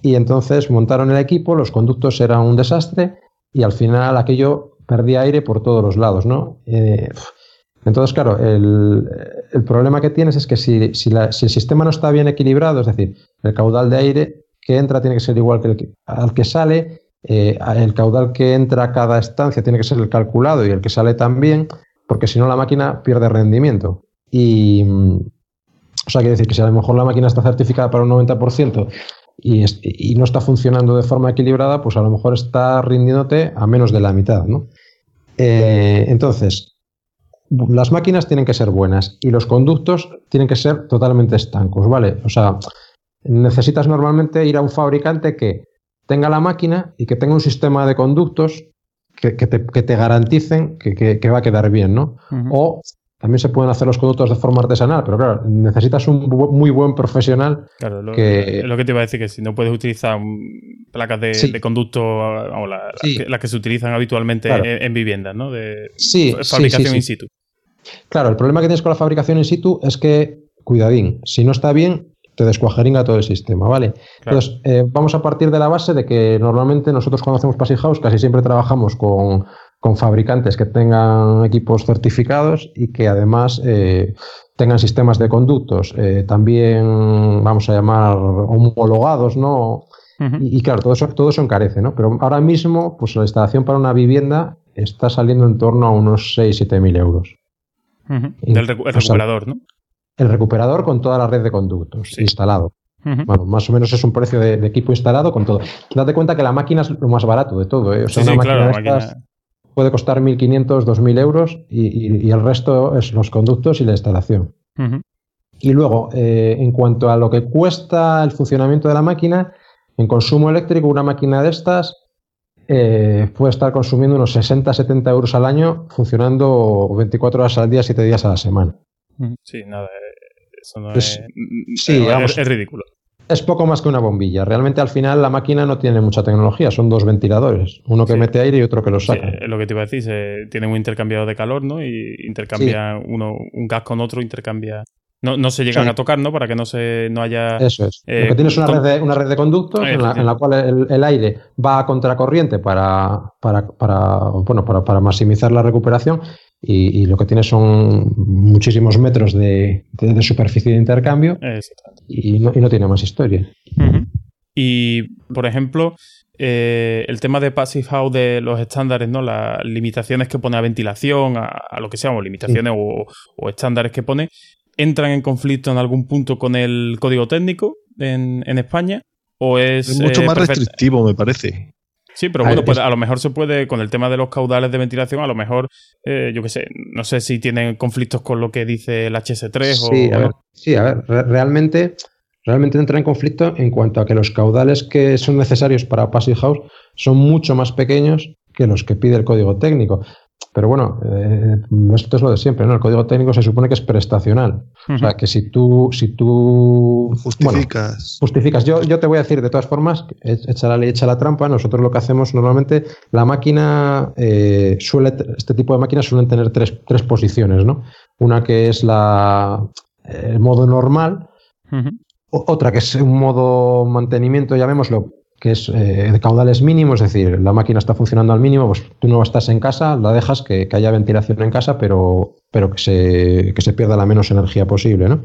y entonces montaron el equipo, los conductos eran un desastre y al final aquello perdía aire por todos los lados, ¿no? Eh, entonces, claro, el, problema que tienes es que si, si, el sistema no está bien equilibrado, es decir, el caudal de aire que entra tiene que ser igual que el al que sale, eh, el caudal que entra a cada estancia tiene que ser el calculado y el que sale también, porque si no la máquina pierde rendimiento. Y, mm, o sea, quiere decir que si a lo mejor la máquina está certificada para un 90% y, y, no está funcionando de forma equilibrada, pues a lo mejor está rindiéndote a menos de la mitad. ¿no? Eh, entonces, las máquinas tienen que ser buenas y los conductos tienen que ser totalmente estancos, ¿vale? O sea, necesitas normalmente ir a un fabricante que tenga la máquina y que tenga un sistema de conductos que, te, garanticen que, va a quedar bien, ¿no? O también se pueden hacer los conductos de forma artesanal, pero claro, necesitas un muy buen profesional. Claro, lo que... lo que te iba a decir, que si no puedes utilizar placas de, conducto o las, que, se utilizan habitualmente en, viviendas, ¿no? De fabricación in situ. Claro, el problema que tienes con la fabricación in situ es que, cuidadín, si no está bien, te descuajeringa todo el sistema, ¿vale? Entonces, eh, vamos a partir de la base de que normalmente nosotros cuando hacemos Passive House casi siempre trabajamos con, fabricantes que tengan equipos certificados y que además eh, tengan sistemas de conductos eh, también, vamos a llamar, homologados, ¿no? y, claro, todo eso, todo eso encarece, ¿no? Pero ahora mismo, pues la instalación para una vivienda está saliendo en torno a unos 6-7 mil euros. Del recuperador, ¿no? El recuperador con toda la red de conductos instalado. Bueno, más o menos es un precio de, equipo instalado con todo. Date cuenta que la máquina es lo más barato de todo. ¿eh? O sea, una máquina, puede costar 1.500, 2.000 euros y, el resto es los conductos y la instalación. Y luego, eh, en cuanto a lo que cuesta el funcionamiento de la máquina, en consumo eléctrico, una máquina de estas eh, puede estar consumiendo unos 60-70 euros al año, funcionando 24 horas al día, 7 días a la semana. Sí, nada, eso no es, sí, es, ridículo. Es poco más que una bombilla. Realmente al final la máquina no tiene mucha tecnología, son dos ventiladores, uno que mete aire y otro que lo saca. Sí, lo que te iba a decir, se, tienen un intercambiador de calor, ¿no? Y intercambia uno, un gas con otro, intercambia no, no se llegan a tocar, ¿no? Para que no se no haya. Eso es. Eh, Porque tienes una red de, una red de conductos en la, cual el, aire va a contracorriente para, para, para, bueno, para, para maximizar la recuperación y, lo que tienes son muchísimos metros de, superficie de intercambio y no, y no, tiene más historia. Y, por ejemplo, eh, el tema de Passive House de los estándares, ¿no? Las limitaciones que pone a ventilación, a, lo que sea, o limitaciones o, estándares que pone, ¿entran en conflicto en algún punto con el código técnico en, España? ¿O es, mucho eh, más restrictivo, me parece. Sí, pero bueno, pues a lo mejor se puede, con el tema de los caudales de ventilación, a lo mejor, eh, yo qué sé, no sé si tienen conflictos con lo que dice el HS3 sí, o... A ver, sí, a ver, realmente, realmente entra en conflicto en cuanto a que los caudales que son necesarios para Passive House son mucho más pequeños que los que pide el código técnico. Pero bueno, eh, esto es lo de siempre, ¿no? El código técnico se supone que es prestacional. O sea, que si tú, si tú justificas. justificas. Yo, yo te voy a decir, de todas formas, echa la ley, echa la trampa. Nosotros lo que hacemos normalmente, la máquina eh, suele, este tipo de máquinas suelen tener tres, tres posiciones, ¿no? Una que es la, el modo normal, otra que es un modo mantenimiento, llamémoslo, que es eh, de caudales mínimos, es decir, la máquina está funcionando al mínimo, pues tú no estás en casa, la dejas que, haya ventilación en casa, pero, pero que, se, que se pierda la menos energía posible, ¿no?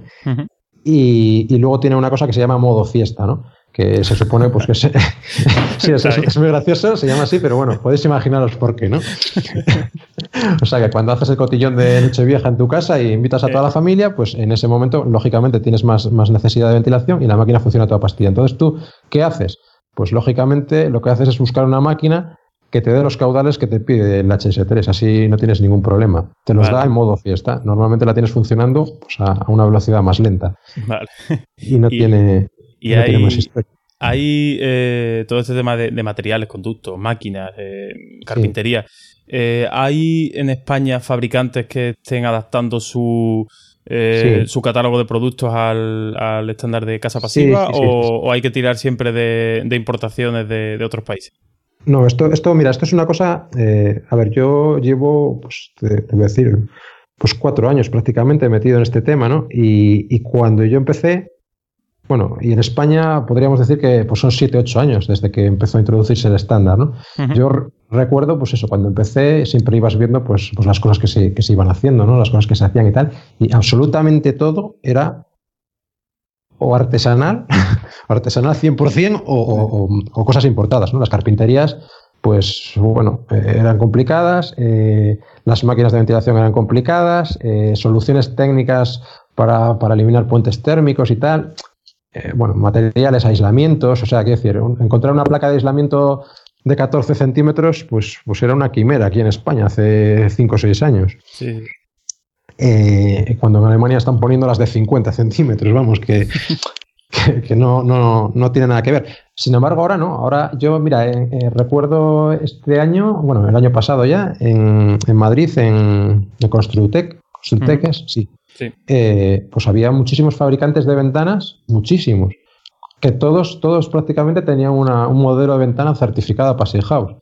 y, y, luego tiene una cosa que se llama modo fiesta, ¿no? Que se supone pues que [LAUGHS] sí, es, muy gracioso, se llama así, pero bueno, podéis imaginaros por qué, ¿no? [LAUGHS] o sea que cuando haces el cotillón de Nochevieja en tu casa y invitas a toda la familia, pues en ese momento, lógicamente, tienes más, más necesidad de ventilación y la máquina funciona a toda pastilla. Entonces, ¿tú qué haces? Pues lógicamente lo que haces es buscar una máquina que te dé los caudales que te pide el HS3, así no tienes ningún problema. Te los da en modo fiesta. Normalmente la tienes funcionando pues, a, una velocidad más lenta. Vale. [LAUGHS] [LAUGHS] Y no tiene, y hay, más historia. Hay eh, todo este tema de, materiales, conductos, máquinas, eh, carpintería. Eh, ¿Hay en España fabricantes que estén adaptando su, eh, su catálogo de productos al, estándar de casa pasiva o, hay que tirar siempre de, importaciones de, otros países? No, esto, esto, mira, esto es una cosa. Eh, a ver, yo llevo, pues, te, voy a decir, pues cuatro años prácticamente metido en este tema, ¿no? Y, y, cuando yo empecé, bueno, y en España podríamos decir que pues son 7, 8 años desde que empezó a introducirse el estándar, ¿no? Yo recuerdo, pues eso, cuando empecé siempre ibas viendo pues, pues las cosas que se, que se iban haciendo, ¿no? Las cosas que se hacían y tal, y absolutamente todo era o artesanal, [LAUGHS] artesanal 100% o, o, o, cosas importadas, ¿no? Las carpinterías, pues bueno, eh, eran complicadas, eh, las máquinas de ventilación eran complicadas, eh, soluciones técnicas para, para eliminar puentes térmicos y tal bueno, materiales, aislamientos, o sea, quiero decir, encontrar una placa de aislamiento de 14 centímetros, pues, pues era una quimera aquí en España hace 5 o 6 años. Sí. Eh, cuando en Alemania están poniendo las de 50 centímetros, vamos, [LAUGHS] que, que, no, no, no, tiene nada que ver. Sin embargo, ahora no. Ahora yo, mira, eh, recuerdo este año, bueno, el año pasado ya, en, en Madrid, en, en Construtec, sí, eh, pues había muchísimos fabricantes de ventanas, muchísimos, que todos, todos prácticamente tenían un modelo de ventana certificada Passive House.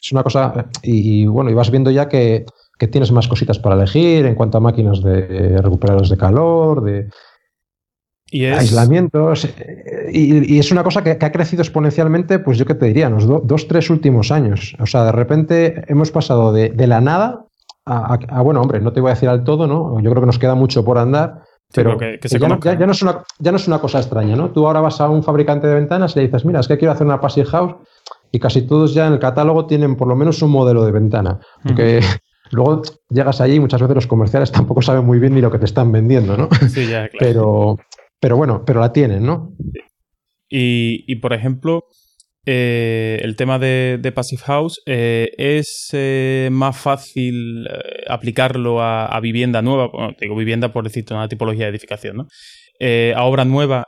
Es una cosa, y, bueno, y vas viendo ya que, tienes más cositas para elegir en cuanto a máquinas de recuperadores de calor, de aislamientos, y, es una cosa que, ha crecido exponencialmente, pues yo qué te diría, los dos, tres últimos años. O sea, de repente hemos pasado de, de la nada a, bueno, hombre, no te voy a decir al todo, ¿no? Yo creo que nos queda mucho por andar, pero que, ya, no, es una, ya, no, es una, cosa extraña, ¿no? Tú ahora vas a un fabricante de ventanas y le dices, mira, es que quiero hacer una passive house y casi todos ya en el catálogo tienen por lo menos un modelo de ventana. Porque [LAUGHS] luego llegas allí y muchas veces los comerciales tampoco saben muy bien ni lo que te están vendiendo, ¿no? [LAUGHS] Sí, ya, [LAUGHS] claro. Pero, pero bueno, pero la tienen, ¿no? Y, y por ejemplo, eh, el tema de, Passive House eh, es eh, más fácil aplicarlo a, vivienda nueva, digo vivienda por decirte una tipología de edificación, ¿no? a obra nueva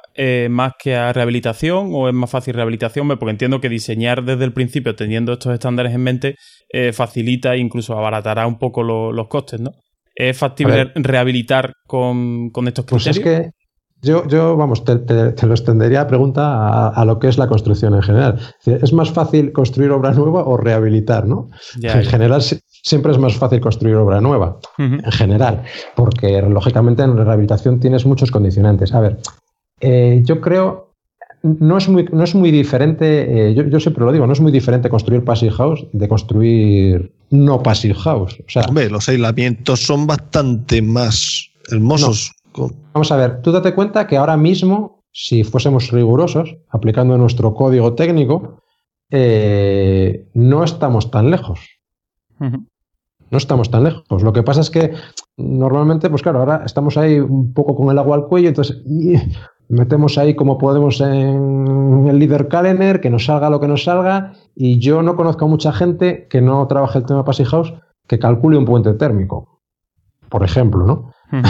más que a rehabilitación o es más fácil rehabilitación, porque entiendo que diseñar desde el principio teniendo estos estándares en mente facilita e incluso abaratará un poco los costes, ¿no? ¿Es factible rehabilitar con, estos criterios? Pues es que yo, yo vamos, te, lo extendería a pregunta a, lo que es la construcción en general. Es más fácil construir obra nueva o rehabilitar, ¿no? en general siempre es más fácil construir obra nueva, en general, porque lógicamente en la rehabilitación tienes muchos condicionantes. A ver, eh, yo creo, no es muy, no es muy diferente, eh, yo, yo, siempre lo digo, no es muy diferente construir passive house de construir no passive house. O sea, Hombre, los aislamientos son bastante más hermosos. Vamos a ver, tú date cuenta que ahora mismo, si fuésemos rigurosos, aplicando nuestro código técnico, eh, no estamos tan lejos. No estamos tan lejos. Lo que pasa es que normalmente, pues claro, ahora estamos ahí un poco con el agua al cuello, entonces metemos ahí como podemos en el líder calendar, que nos salga lo que nos salga, y yo no conozco a mucha gente que no trabaje el tema Passive House que calcule un puente térmico, por ejemplo, ¿no? [LAUGHS]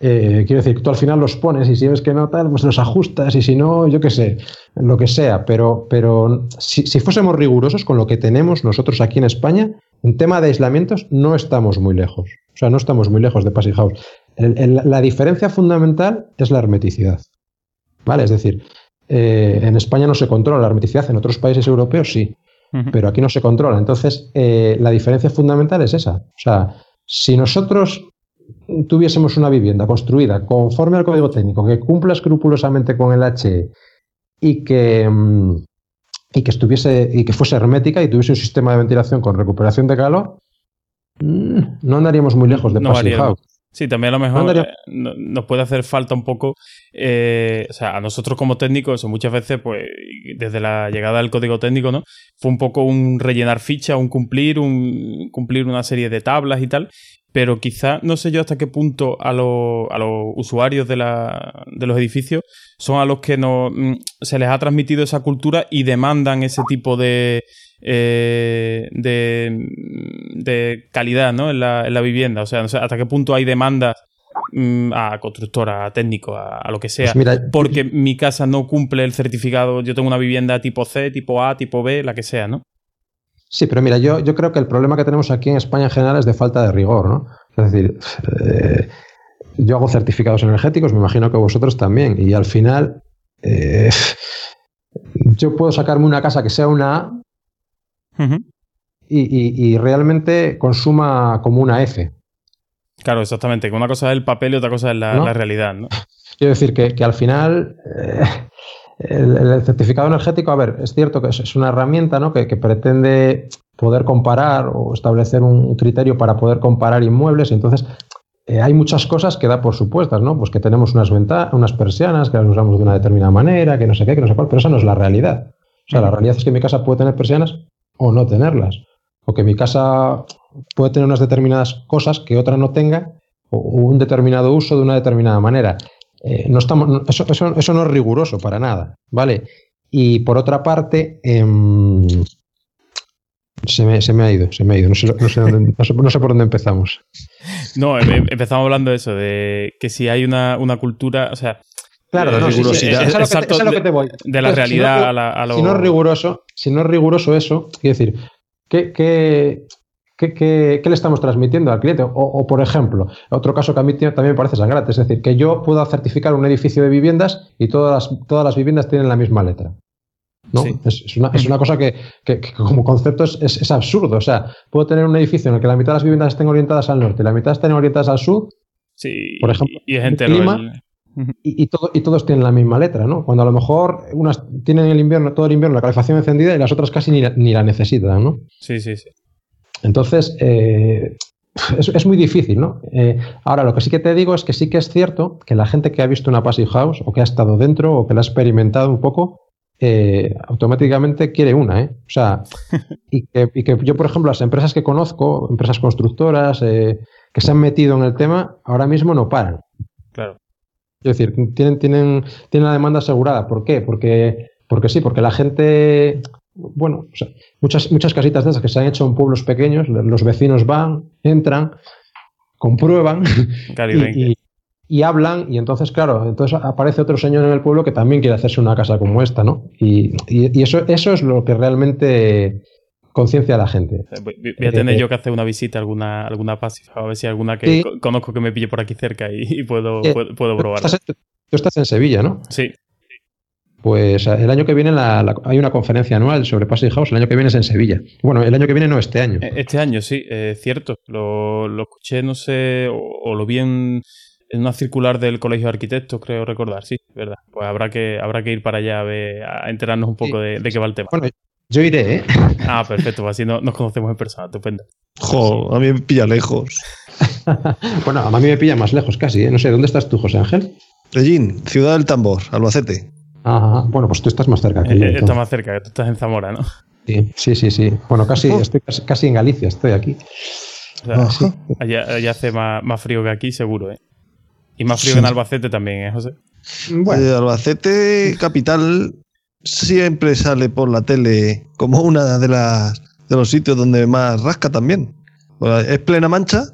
Eh, quiero decir, tú al final los pones y si ves que no tal, pues los ajustas y si no, yo qué sé, lo que sea. Pero, pero si, fuésemos rigurosos con lo que tenemos nosotros aquí en España, en tema de aislamientos no estamos muy lejos. O sea, no estamos muy lejos de House. la diferencia fundamental es la hermeticidad. ¿Vale? Es decir, eh, en España no se controla la hermeticidad, en otros países europeos sí, pero aquí no se controla. Entonces, eh, la diferencia fundamental es esa. O sea, si nosotros tuviésemos una vivienda construida conforme al código técnico, que cumpla escrupulosamente con el HE y que, mm, y que estuviese y que fuese hermética y tuviese un sistema de ventilación con recuperación de calor, mm, no andaríamos muy lejos de no House. Sí, también a lo mejor eh, nos puede hacer falta un poco, eh, o sea, a nosotros como técnicos, muchas veces, pues, desde la llegada del código técnico, ¿no? Fue un poco un rellenar ficha, un cumplir, un cumplir una serie de tablas y tal, pero quizá no sé yo hasta qué punto a, los usuarios de, los edificios son a los que no, mm, se les ha transmitido esa cultura y demandan ese tipo de, eh, de, calidad ¿no? en, la, vivienda. O sea, no sé hasta qué punto hay demandas mm, a constructora, a técnico, a, lo que sea, pues porque mi casa no cumple el certificado, yo tengo una vivienda tipo C, tipo A, tipo B, la que sea, ¿no? Sí, pero mira, yo, yo creo que el problema que tenemos aquí en España en general es de falta de rigor, ¿no? Es decir, eh, yo hago certificados energéticos, me imagino que vosotros también, y al final eh, yo puedo sacarme una casa que sea una A, y, realmente consuma como una F. Claro, exactamente. Una cosa es el papel y otra cosa es la, realidad, ¿no? Quiero decir que, al final eh, el, certificado energético, a ver, es cierto que es, una herramienta ¿no? que, pretende poder comparar o establecer un criterio para poder comparar inmuebles y entonces eh, hay muchas cosas que da por supuestas, ¿no? Pues que tenemos unas ventanas, unas persianas, que las usamos de una determinada manera, que no sé qué, que no sé cuál, pero esa no es la realidad. O sea, la realidad es que mi casa puede tener persianas o no tenerlas. O que mi casa puede tener unas determinadas cosas que otra no tenga, o un determinado uso de una determinada manera. Eh, no estamos, eso, eso, eso, no es riguroso para nada, ¿vale? Y por otra parte, em, se, me, se, me, ha ido, se me ha ido. No sé, no sé, no sé, por dónde empezamos. No, em, em, empezamos hablando de eso, de que si hay una, una cultura, o sea, Claro, no, rigurosidad. es, es, lo que te voy. De la realidad a, lo... Si no es riguroso, si no es riguroso eso, quiero decir, ¿qué, qué, qué, le estamos transmitiendo al cliente? O, por ejemplo, otro caso que a mí también me parece sangrante, es decir, que yo puedo certificar un edificio de viviendas y todas las, todas las viviendas tienen la misma letra. ¿no? Es, una, es, una, cosa que, que, como concepto es, es, absurdo. O sea, puedo tener un edificio en el que la mitad de las viviendas estén orientadas al norte y la mitad estén orientadas al sur. Sí, por ejemplo, y, gente y, todo, y todos tienen la misma letra, ¿no? Cuando a lo mejor unas tienen el invierno, todo el invierno la calefacción encendida y las otras casi ni la, ni la necesitan, ¿no? Sí, sí, sí. Entonces, eh, es, muy difícil, ¿no? Eh, ahora, lo que sí que te digo es que sí que es cierto que la gente que ha visto una Passive House o que ha estado dentro o que la ha experimentado un poco, eh, automáticamente quiere una, ¿eh? O sea, [LAUGHS] y que, y que, yo, por ejemplo, las empresas que conozco, empresas constructoras que se han metido en el tema, ahora mismo no paran. Claro. Es decir, tienen, tienen, tienen la demanda asegurada. ¿Por qué? Porque, porque sí, porque la gente, bueno, muchas, muchas casitas de esas que se han hecho en pueblos pequeños, los vecinos van, entran, comprueban [LAUGHS] y, hablan, y entonces, claro, entonces aparece otro señor en el pueblo que también quiere hacerse una casa como esta, ¿no? Y, y eso, eso es lo que realmente conciencia a la gente. Voy, a tener eh, yo que hacer una visita a alguna, alguna pasiva, a ver si hay alguna que conozco que me pille por aquí cerca y, puedo, eh, puedo, probar. Tú estás, en Sevilla, ¿no? Sí. Pues eh, el año que viene hay una conferencia anual sobre Passive House, el año que viene es en Sevilla. Bueno, el año que viene no, este año. Este año, sí, cierto. Lo, lo, escuché, no sé, o, lo vi en, una circular del Colegio de Arquitectos, creo recordar, sí, verdad. Pues habrá que, habrá que ir para allá a, a enterarnos un poco de, de, qué va el tema. Bueno, yo iré, ¿eh? Ah, perfecto, pues así no, nos conocemos en persona, estupendo. Jo, a mí me pilla lejos. [LAUGHS] bueno, a mí me pilla más lejos casi, ¿eh? No sé, ¿dónde estás tú, José Ángel? Regín, Ciudad del Tambor, Albacete. Ajá, bueno, pues tú estás más cerca que eh, yo. Está más cerca, tú estás en Zamora, ¿no? Sí, sí, sí. sí. Bueno, casi, oh. estoy casi, en Galicia, estoy aquí. O sea, allá, hace más, más, frío que aquí, seguro, ¿eh? Y más frío en Albacete también, ¿eh, José? Bueno. Eh, Albacete, capital, siempre sale por la tele como una de las de los sitios donde más rasca también. Es plena mancha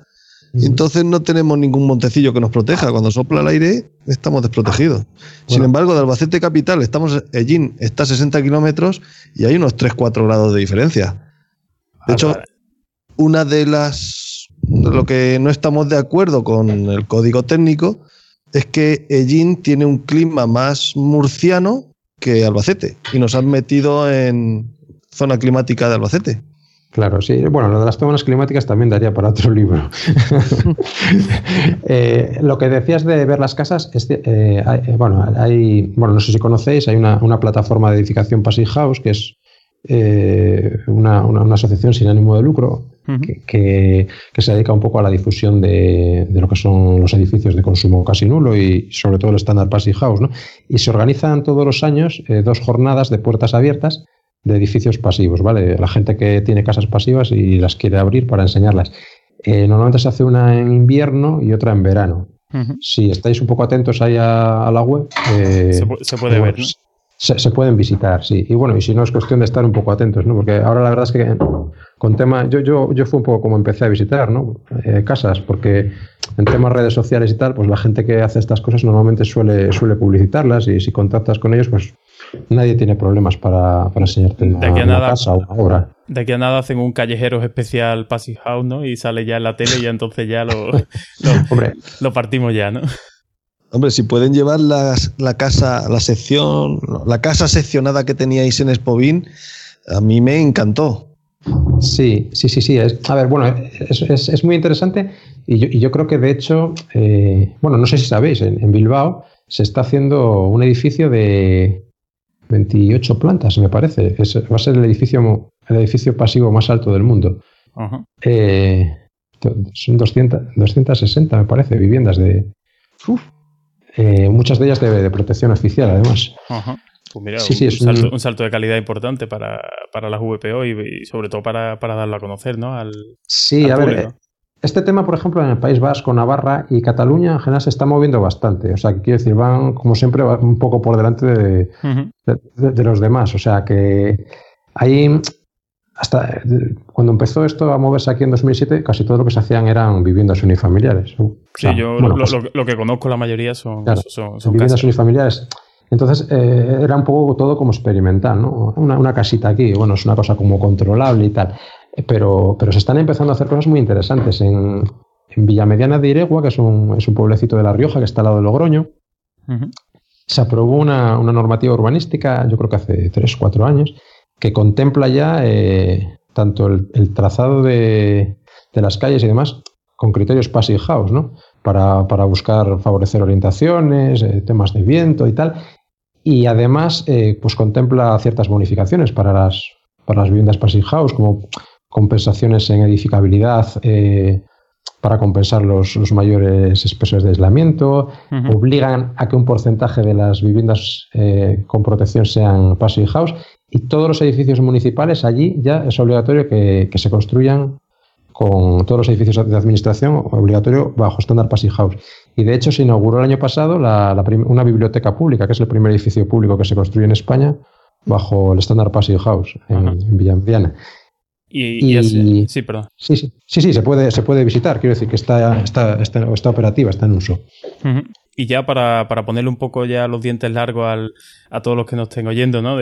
entonces no tenemos ningún montecillo que nos proteja. Cuando sopla el aire estamos desprotegidos. Sin embargo, de Albacete Capital estamos, Ellín está a 60 kilómetros y hay unos 3-4 grados de diferencia. De hecho, una de las... De lo que no estamos de acuerdo con el código técnico es que Ellín tiene un clima más murciano que Albacete y nos han metido en zona climática de Albacete. Claro, sí. Bueno, lo de las zonas climáticas también daría para otro libro. [LAUGHS] Eh, lo que decías de ver las casas, es, eh, eh, bueno, hay, bueno, no sé si conocéis, hay una, una plataforma de edificación Passive House que es eh, una, una, asociación sin ánimo de lucro que, que, se dedica un poco a la difusión de, de, lo que son los edificios de consumo casi nulo y sobre todo el estándar Passive House. ¿no? Y se organizan todos los años dos jornadas de puertas abiertas de edificios pasivos, ¿vale? La gente que tiene casas pasivas y las quiere abrir para enseñarlas. Eh, normalmente se hace una en invierno y otra en verano. Si estáis un poco atentos ahí a, la web, se, puede ver. Se, pueden visitar, sí. Y bueno, y si no es cuestión de estar un poco atentos, ¿no? Porque ahora la verdad es que con tema, yo, yo, yo fui un poco como empecé a visitar, ¿no? Eh, casas, porque en temas redes sociales y tal, pues la gente que hace estas cosas normalmente suele, suele publicitarlas y si contactas con ellos, pues nadie tiene problemas para, para enseñarte una, casa o una obra. De aquí a nada hacen un callejero especial Passive House, ¿no? Y sale ya en la tele y entonces ya lo, lo [LAUGHS] partimos ya, ¿no? Hombre, si pueden llevar la casa, la sección, la casa seccionada que teníais en Espovin, a mí me encantó. Sí, sí, sí, sí. Es, a ver, bueno, es, muy interesante y yo, creo que de hecho, eh, bueno, no sé si sabéis, en, Bilbao se está haciendo un edificio de 28 plantas, me parece. va a ser el edificio, el edificio pasivo más alto del mundo. Eh, son 200, 260, me parece, viviendas de... Eh, muchas de ellas de, protección oficial, además. Pues mira, un, salto, de calidad importante para, para las VPO y, sobre todo para, darlo a conocer, ¿no? Al, sí, a ver, este tema, por ejemplo, en el País Vasco, Navarra y Cataluña en general se está moviendo bastante. O sea, que quiero decir, van, como siempre, un poco por delante de, de, los demás. O sea, que ahí, hasta cuando empezó esto a moverse aquí en 2007, casi todo lo que se hacían eran viviendas unifamiliares. sí, yo pues lo, que conozco la mayoría son, son, viviendas unifamiliares. Entonces eh, era un poco todo como experimental, ¿no? Una, casita aquí, bueno, es una cosa como controlable y tal. Pero, pero se están empezando a hacer cosas muy interesantes. En, en Villamediana de Iregua, que es un, es un, pueblecito de La Rioja que está al lado de Logroño, se aprobó una, normativa urbanística, yo creo que hace 3 4 años, que contempla ya eh, tanto el, trazado de, de, las calles y demás con criterios passive house, ¿no? Para, para buscar favorecer orientaciones, eh, temas de viento y tal, y además eh, pues contempla ciertas bonificaciones para las, para las viviendas passive house, como compensaciones en edificabilidad eh, para compensar los, mayores espesores de aislamiento, obligan a que un porcentaje de las viviendas eh, con protección sean passive house y todos los edificios municipales allí ya es obligatorio que, que se construyan con todos los edificios de administración obligatorio bajo estándar Passive House. Y de hecho se inauguró el año pasado una biblioteca pública, que es el primer edificio público que se construye en España bajo el estándar Passive House en, en. Y, sí, perdón. Sí, sí, sí, sí, se puede, se puede visitar. Quiero decir que está, está, está, operativa, está en uso. Y ya para, para, ponerle un poco ya los dientes largos al, a todos los que nos estén oyendo, ¿no?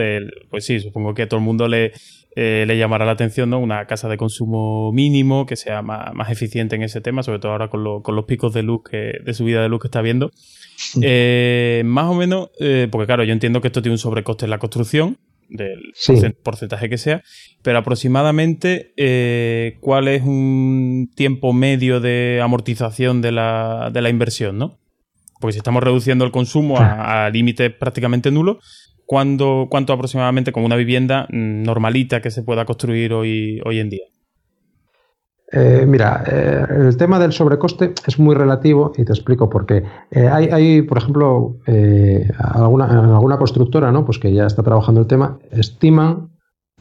pues sí, supongo que a todo el mundo le, eh, le llamará la atención, ¿no? Una casa de consumo mínimo que sea más, eficiente en ese tema, sobre todo ahora con, con los picos de luz, que, de subida de luz que está viendo. Eh, más o menos, eh, porque claro, yo entiendo que esto tiene un sobrecoste en la construcción, del porcentaje que sea, pero aproximadamente cuál es un tiempo medio de amortización de la, de la inversión, ¿no? Porque si estamos reduciendo el consumo a, a límites prácticamente nulos, ¿cuánto, cuánto aproximadamente con una vivienda normalita que se pueda construir hoy, hoy en día? Eh, mira, eh, el tema del sobrecoste es muy relativo y te explico por qué. Eh, hay, hay, por ejemplo, alguna, alguna constructora ¿no? pues que ya está trabajando el tema, estiman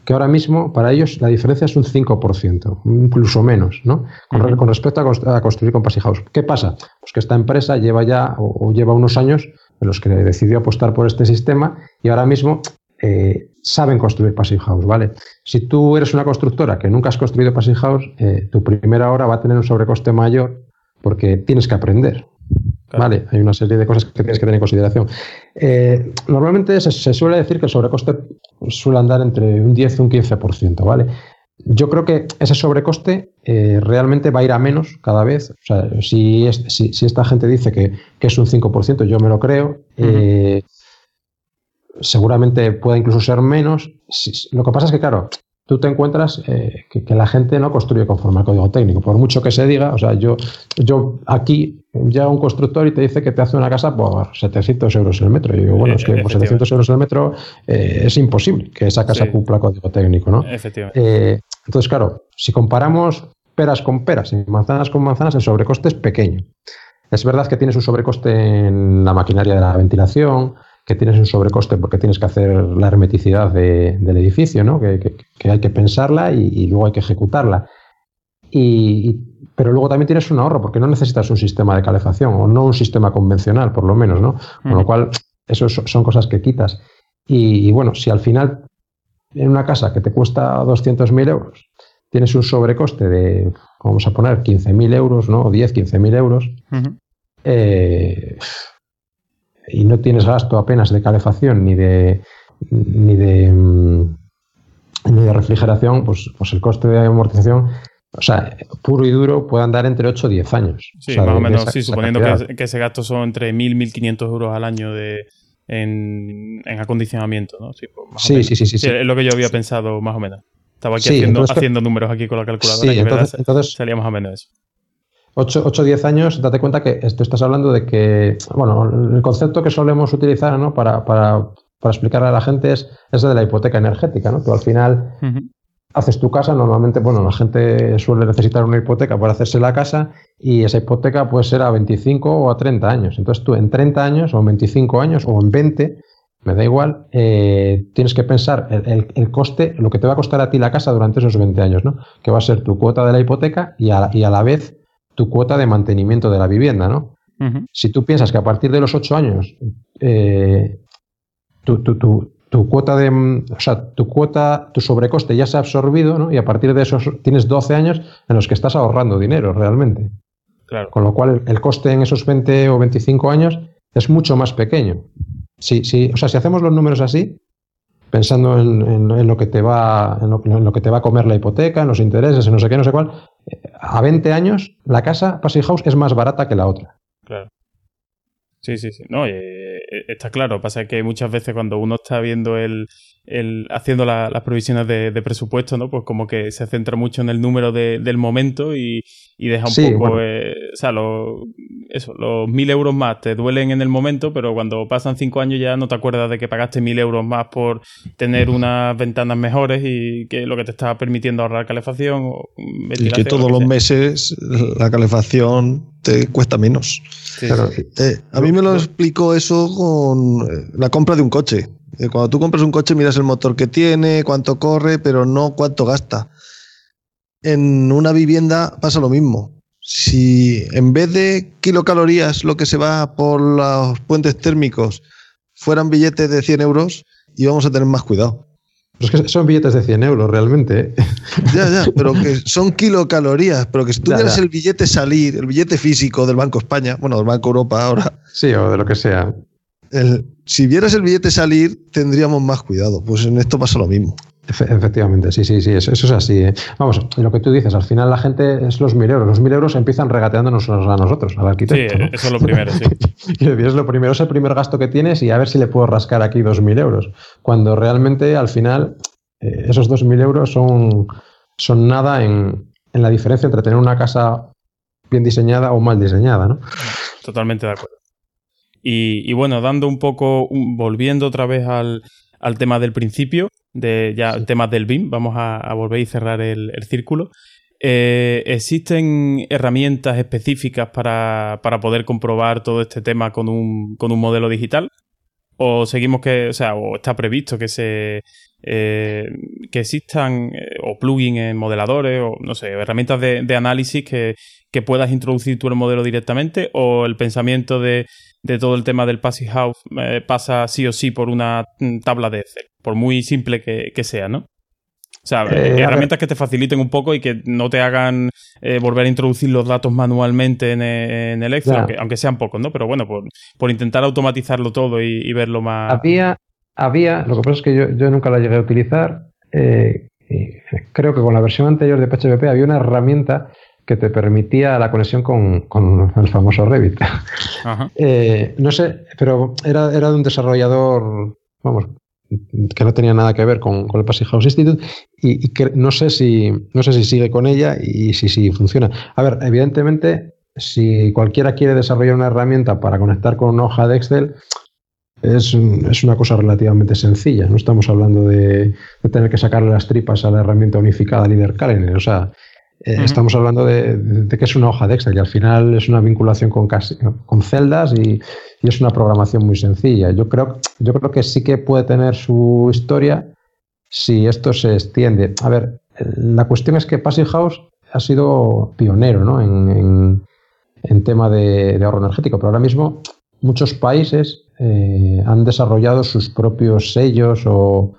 que ahora mismo para ellos la diferencia es un 5%, incluso menos, ¿no? Con, respecto a, construir con Passive House. ¿Qué pasa? Pues que esta empresa lleva ya o lleva unos años en los que decidió apostar por este sistema y ahora mismo eh, saben construir Passive House, ¿vale? Si tú eres una constructora que nunca has construido Passive House, eh, tu primera hora va a tener un sobrecoste mayor porque tienes que aprender. ¿Vale? Hay una serie de cosas que tienes que tener en consideración. Eh, normalmente se, se, suele decir que el sobrecoste suele andar entre un 10 y un 15%, ¿vale? Yo creo que ese sobrecoste eh, realmente va a ir a menos cada vez. O sea, si, si, esta gente dice que, es un 5%, yo me lo creo. Seguramente pueda incluso ser menos. lo que pasa es que, claro, tú te encuentras eh, que, la gente no construye conforme al código técnico. Por mucho que se diga, o sea, yo, yo aquí llega un constructor y te dice que te hace una casa por 700 euros el metro. Y digo, bueno, es que por 700 euros el metro eh, es imposible que esa casa cumpla código técnico, ¿no? Efectivamente. Eh, entonces, claro, si comparamos peras con peras y manzanas con manzanas, el sobrecoste es pequeño. Es verdad que tienes un sobrecoste en la maquinaria de la ventilación, que tienes un sobrecoste porque tienes que hacer la hermeticidad del edificio, ¿no? que, hay que pensarla y, luego hay que ejecutarla. Y, pero luego también tienes un ahorro porque no necesitas un sistema de calefacción o no un sistema convencional, por lo menos, ¿no? Con lo cual, eso son cosas que quitas. Y, bueno, si al final en una casa que te cuesta 200.000 euros tienes un sobrecoste de, vamos a poner, 15.000 euros, ¿no? O 10, 15.000 euros, eh, y no tienes gasto apenas de calefacción ni de ni de mm, ni de refrigeración, pues, pues el coste de amortización, o sea, puro y duro puede andar entre 8 o 10 años. Sí, más o menos, sí, suponiendo que, ese gasto son entre 1.000 y 1.500 euros al año de, en, acondicionamiento, ¿no? Sí, pues, sí, sí, sí, Es lo que yo había pensado más o menos. Estaba aquí haciendo, números aquí con la calculadora y entonces, salíamos a menos eso. 8 o 10 años, date cuenta que esto estás hablando de que, bueno, el concepto que solemos utilizar ¿no? para, para, para explicarle a la gente es ese de la hipoteca energética, ¿no? Tú al final haces tu casa, normalmente, bueno, la gente suele necesitar una hipoteca para hacerse la casa y esa hipoteca puede ser a 25 o a 30 años. Entonces tú en 30 años o en 25 años o en 20, me da igual, eh, tienes que pensar el, coste, lo que te va a costar a ti la casa durante esos 20 años, ¿no? Que va a ser tu cuota de la hipoteca y a, y a la vez tu cuota de mantenimiento de la vivienda, ¿no? Si tú piensas que a partir de los 8 años eh, tu, tu, tu, tu cuota de, o sea, tu cuota, tu sobrecoste ya se ha absorbido, ¿no? Y a partir de eso tienes 12 años en los que estás ahorrando dinero realmente. Claro. Con lo cual el, coste en esos 20 o 25 años es mucho más pequeño. Sí, sí, o sea, si hacemos los números así, pensando en, lo que te va, en lo, que te va a comer la hipoteca, en los intereses, en no sé qué, no sé cuál, a 20 años la casa Passy House es más barata que la otra. Claro. Sí, sí, sí. No, eh, está claro. Pasa que muchas veces cuando uno está viendo el, el haciendo las provisiones de, presupuesto, ¿no? Pues como que se centra mucho en el número del momento y, deja un poco, eh, o sea, eso, los mil euros más te duelen en el momento, pero cuando pasan cinco años ya no te acuerdas de que pagaste mil euros más por tener unas ventanas mejores y que lo que te está permitiendo ahorrar calefacción o Y que todos los meses la calefacción te cuesta menos. Eh, a mí me lo explicó eso con eh, la compra de un coche. Eh, cuando tú compras un coche miras el motor que tiene, cuánto corre, pero no cuánto gasta. En una vivienda pasa lo mismo. Si en vez de kilocalorías lo que se va por los puentes térmicos fueran billetes de 100 euros, íbamos a tener más cuidado. Pero es que son billetes de 100 euros realmente. [LAUGHS] Ya, ya, pero que [LAUGHS] son kilocalorías. Pero que si tú el billete salir, el billete físico del Banco España, bueno, del Banco Europa ahora. Sí, o de lo que sea. Si vieras el billete salir, tendríamos más cuidado. Pues en esto pasa lo mismo. Efectivamente, sí, sí, sí, eso, es así. ¿eh? Vamos, lo que tú dices, al final la gente es los mil euros. Los mil euros empiezan regateándonos a nosotros, al arquitecto. Sí, eso es lo primero, sí. [LAUGHS] es lo primero, es el primer gasto que tienes y a ver si le puedo rascar aquí dos mil euros. Cuando realmente al final eh, esos dos mil euros son, son nada en, la diferencia entre tener una casa bien diseñada o mal diseñada, ¿no? Totalmente de acuerdo. Y, bueno, dando un poco, volviendo otra vez al, al tema del principio, de ya temas del BIM, vamos a, volver y cerrar el, círculo. Eh, ¿Existen herramientas específicas para, poder comprobar todo este tema con un, con un modelo digital? ¿O seguimos que, o sea, o está previsto que se eh, que existan eh, o plugins en modeladores o no sé, herramientas de, de análisis que, que, puedas introducir tú el modelo directamente o el pensamiento de, de todo el tema del Passive House pasa sí o sí por una mm, tabla de Excel? por muy simple que, sea, ¿no? O sea, eh, herramientas que te faciliten un poco y que no te hagan eh, volver a introducir los datos manualmente en, el Excel, aunque, sean pocos, ¿no? Pero bueno, por, intentar automatizarlo todo y, verlo más. Había, había, lo que pasa es que yo, nunca la llegué a utilizar. Eh, creo que con la versión anterior de PHP había una herramienta que te permitía la conexión con, el famoso Revit. [LAUGHS] no sé, pero era, era de un desarrollador, vamos, que no tenía nada que ver con, el Passy House Institute y, que no sé si no sé si sigue con ella y si, si funciona. A ver, evidentemente, si cualquiera quiere desarrollar una herramienta para conectar con una hoja de Excel, es, una cosa relativamente sencilla. No estamos hablando de, tener que sacarle las tripas a la herramienta unificada Leader Calendar. O sea, eh, estamos hablando de, que es una hoja de Excel y al final es una vinculación con, con celdas y, es una programación muy sencilla. Yo creo, yo creo que sí que puede tener su historia si esto se extiende. A ver, la cuestión es que Passive House ha sido pionero ¿no? en, en, tema de, ahorro energético, pero ahora mismo muchos países eh, han desarrollado sus propios sellos o,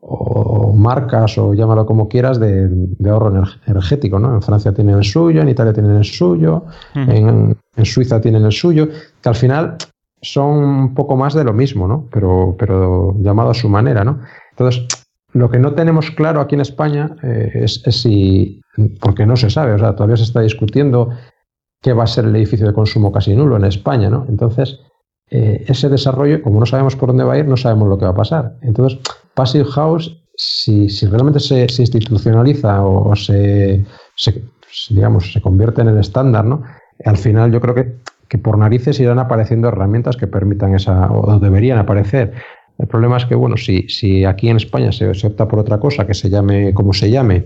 o marcas o llámalo como quieras de, ahorro energético. ¿no? En Francia tienen el suyo, en Italia tienen el suyo, en, Suiza tienen el suyo, que al final son un poco más de lo mismo, ¿no? pero, pero llamado a su manera. ¿no? Entonces, lo que no tenemos claro aquí en España eh, es, si, porque no se sabe, o sea, todavía se está discutiendo qué va a ser el edificio de consumo casi nulo en España. ¿no? Entonces, eh, ese desarrollo, como no sabemos por dónde va a ir, no sabemos lo que va a pasar. Entonces, Passive House si, si realmente se, institucionaliza o, se, digamos, se convierte en el estándar, ¿no? Al final yo creo que, que por narices irán apareciendo herramientas que permitan esa, o deberían aparecer. El problema es que, bueno, si, si aquí en España se, se opta por otra cosa, que se llame como se llame,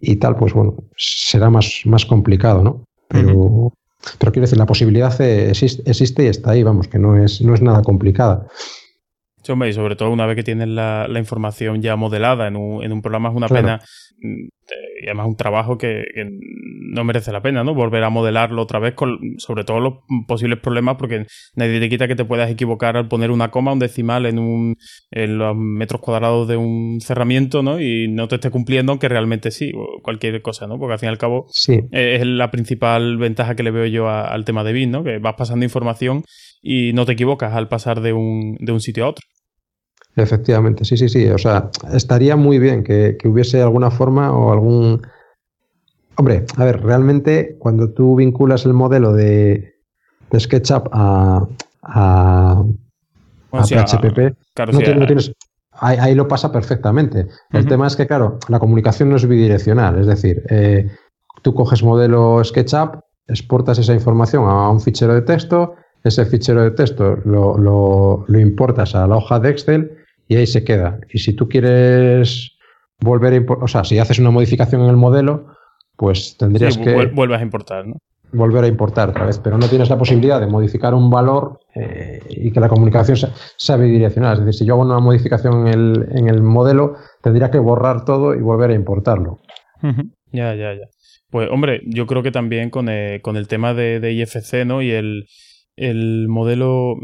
y tal, pues bueno, será más, más complicado, ¿no? Pero, pero quiero decir, la posibilidad existe, existe, y está ahí, vamos, que no es, no es nada complicada. Y sobre todo una vez que tienes la, información ya modelada en un, en un programa, es una pena y además un trabajo que, no merece la pena, ¿no? Volver a modelarlo otra vez, con, sobre todo los posibles problemas, porque nadie te quita que te puedas equivocar al poner una coma, un decimal en, un, en los metros cuadrados de un cerramiento, ¿no? Y no te esté cumpliendo, aunque realmente sí, o cualquier cosa, ¿no? Porque al fin y al cabo es la principal ventaja que le veo yo al tema de BIM, ¿no? Que vas pasando información y no te equivocas al pasar de un, de un sitio a otro. Efectivamente, sí, sí, sí. O sea, estaría muy bien que, hubiese alguna forma o algún... Hombre, a ver, realmente cuando tú vinculas el modelo de, SketchUp a, a, PHP, no, tienes... Ahí, lo pasa perfectamente. El tema es que, claro, la comunicación no es bidireccional. Es decir, eh, tú coges modelo SketchUp, exportas esa información a un fichero de texto, ese fichero de texto lo, lo, lo importas a la hoja de Excel y ahí se queda. Y si tú quieres volver a o sea, si haces una modificación en el modelo, pues tendrías que... Vuelvas a importar, ¿no? Volver a importar otra vez, pero no tienes la posibilidad de modificar un valor eh, y que la comunicación sea, bidireccional. Es decir, si yo hago una modificación en el, en el modelo, tendría que borrar todo y volver a importarlo. Ya, ya, ya. Pues hombre, yo creo que también con el, con el tema de, de IFC, ¿no? Y el, el modelo,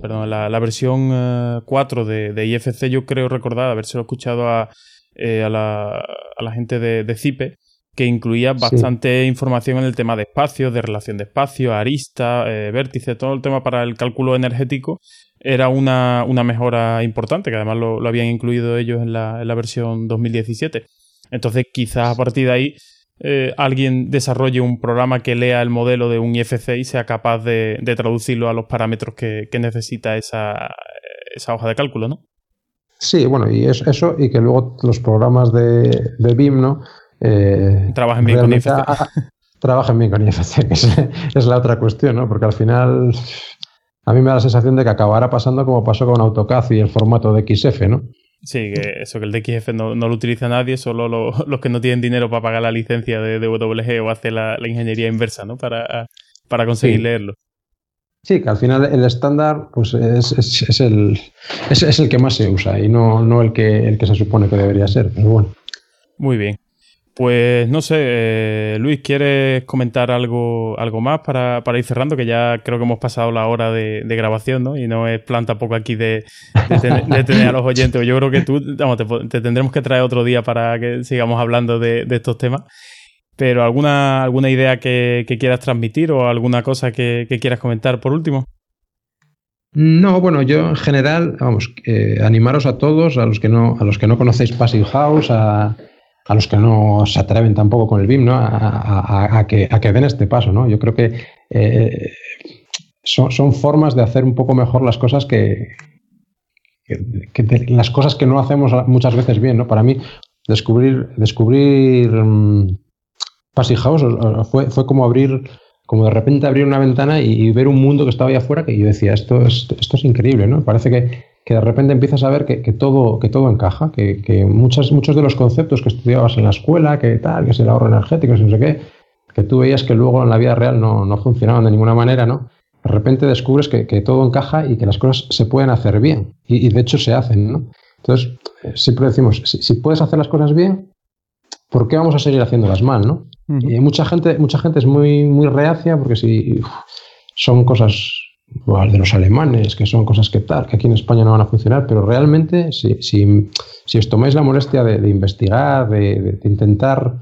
perdón, la, versión 4 eh, de, IFC, yo creo recordar haberse escuchado a, eh, a, la, a, la, gente de, de CIPE, que incluía bastante información en el tema de espacio, de relación de espacio, arista, eh, vértice, todo el tema para el cálculo energético era una, una mejora importante, que además lo, lo habían incluido ellos en la, en la versión 2017. Entonces, quizás a partir de ahí eh, alguien desarrolle un programa que lea el modelo de un IFC y sea capaz de, traducirlo a los parámetros que, necesita esa, hoja de cálculo, ¿no? Sí, bueno, y es eso, y que luego los programas de, de BIM, ¿no? Eh, trabajen bien con IFC. trabajen bien con IFC, [LAUGHS] que es, la otra cuestión, ¿no? Porque al final a mí me da la sensación de que acabará pasando como pasó con AutoCAD y el formato de XF, ¿no? Sí, que eso, que el DXF no, no lo utiliza nadie, solo [LAUGHS] los que no tienen dinero para pagar la licencia de, de WG o hacer la, ingeniería inversa, ¿no? Para, para conseguir leerlo. Sí, que al final el estándar pues es, es, el, es, el que más se usa y no, no el, que, el que se supone que debería ser, pero bueno. Muy bien. Pues no sé, eh, Luis, ¿quieres comentar algo, algo más para, ir cerrando? Que ya creo que hemos pasado la hora de, grabación, ¿no? Y no es plan tampoco aquí de, tener a los oyentes. Yo creo que tú, vamos, te, tendremos que traer otro día para que sigamos hablando de, estos temas. Pero ¿alguna, alguna idea que, quieras transmitir o alguna cosa que, quieras comentar por último? No, bueno, yo en general, vamos, eh, animaros a todos, a los que no, a los que no conocéis Passive House, a a los que no se atreven tampoco con el BIM, ¿no? A, que, a que den este paso, ¿no? Yo creo que eh, son, formas de hacer un poco mejor las cosas que, las cosas que no hacemos muchas veces bien, ¿no? Para mí, descubrir, descubrir um, House fue, fue como abrir, como de repente abrir una ventana y, ver un mundo que estaba ahí afuera que yo decía, esto es, esto es increíble, ¿no? Parece que, que de repente empiezas a ver que, todo, que todo encaja, que, que muchos de los conceptos que estudiabas en la escuela, que tal, que es el ahorro energético, no sé qué, que tú veías que luego en la vida real no, no funcionaban de ninguna manera, ¿no? De repente descubres que, todo encaja y que las cosas se pueden hacer bien. Y, de hecho se hacen, ¿no? Entonces, eh, siempre decimos, si, puedes hacer las cosas bien, ¿por qué vamos a seguir haciéndolas mal, no? Y mucha gente, mucha gente es muy, muy reacia porque si son cosas de los alemanes, que son cosas que tal, que aquí en España no van a funcionar, pero realmente si, si, os tomáis la molestia de, investigar, de, intentar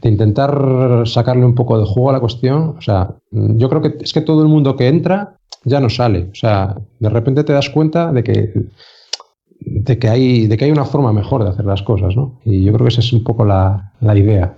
de intentar sacarle un poco de juego a la cuestión, o sea, yo creo que es que todo el mundo que entra ya no sale, o sea, de repente te das cuenta de que de que hay de que hay una forma mejor de hacer las cosas, ¿no? Y yo creo que esa es un poco la, la idea.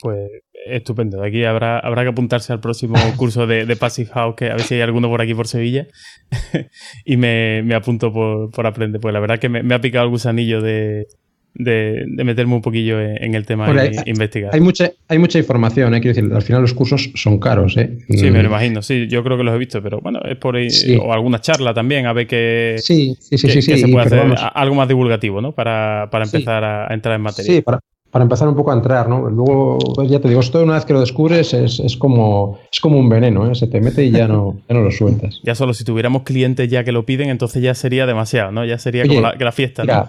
Pues Estupendo. Aquí habrá, habrá que apuntarse al próximo [LAUGHS] curso de, de, Passive House, que a ver si hay alguno por aquí por Sevilla. [LAUGHS] y me, me apunto por, por, aprender. Pues la verdad que me, me ha picado el gusanillo de, de, meterme un poquillo en, el tema de investigar. Hay mucha, hay mucha información, ¿eh? quiero decir, al final los cursos son caros. ¿eh? Sí, me lo mm. imagino, sí, yo creo que los he visto, pero bueno, es por ahí, o alguna charla también, a ver qué, sí, sí, sí, se puede hacer, algo más divulgativo, ¿no? Para, para empezar a, entrar en materia. Sí, para, para empezar un poco a entrar, ¿no? Luego, pues ya te digo, esto una vez que lo descubres es, es como, es como un veneno, ¿eh? Se te mete y ya no, ya no lo sueltas. Ya solo si tuviéramos clientes ya que lo piden, entonces ya sería demasiado, ¿no? Ya sería como la, fiesta, ¿no?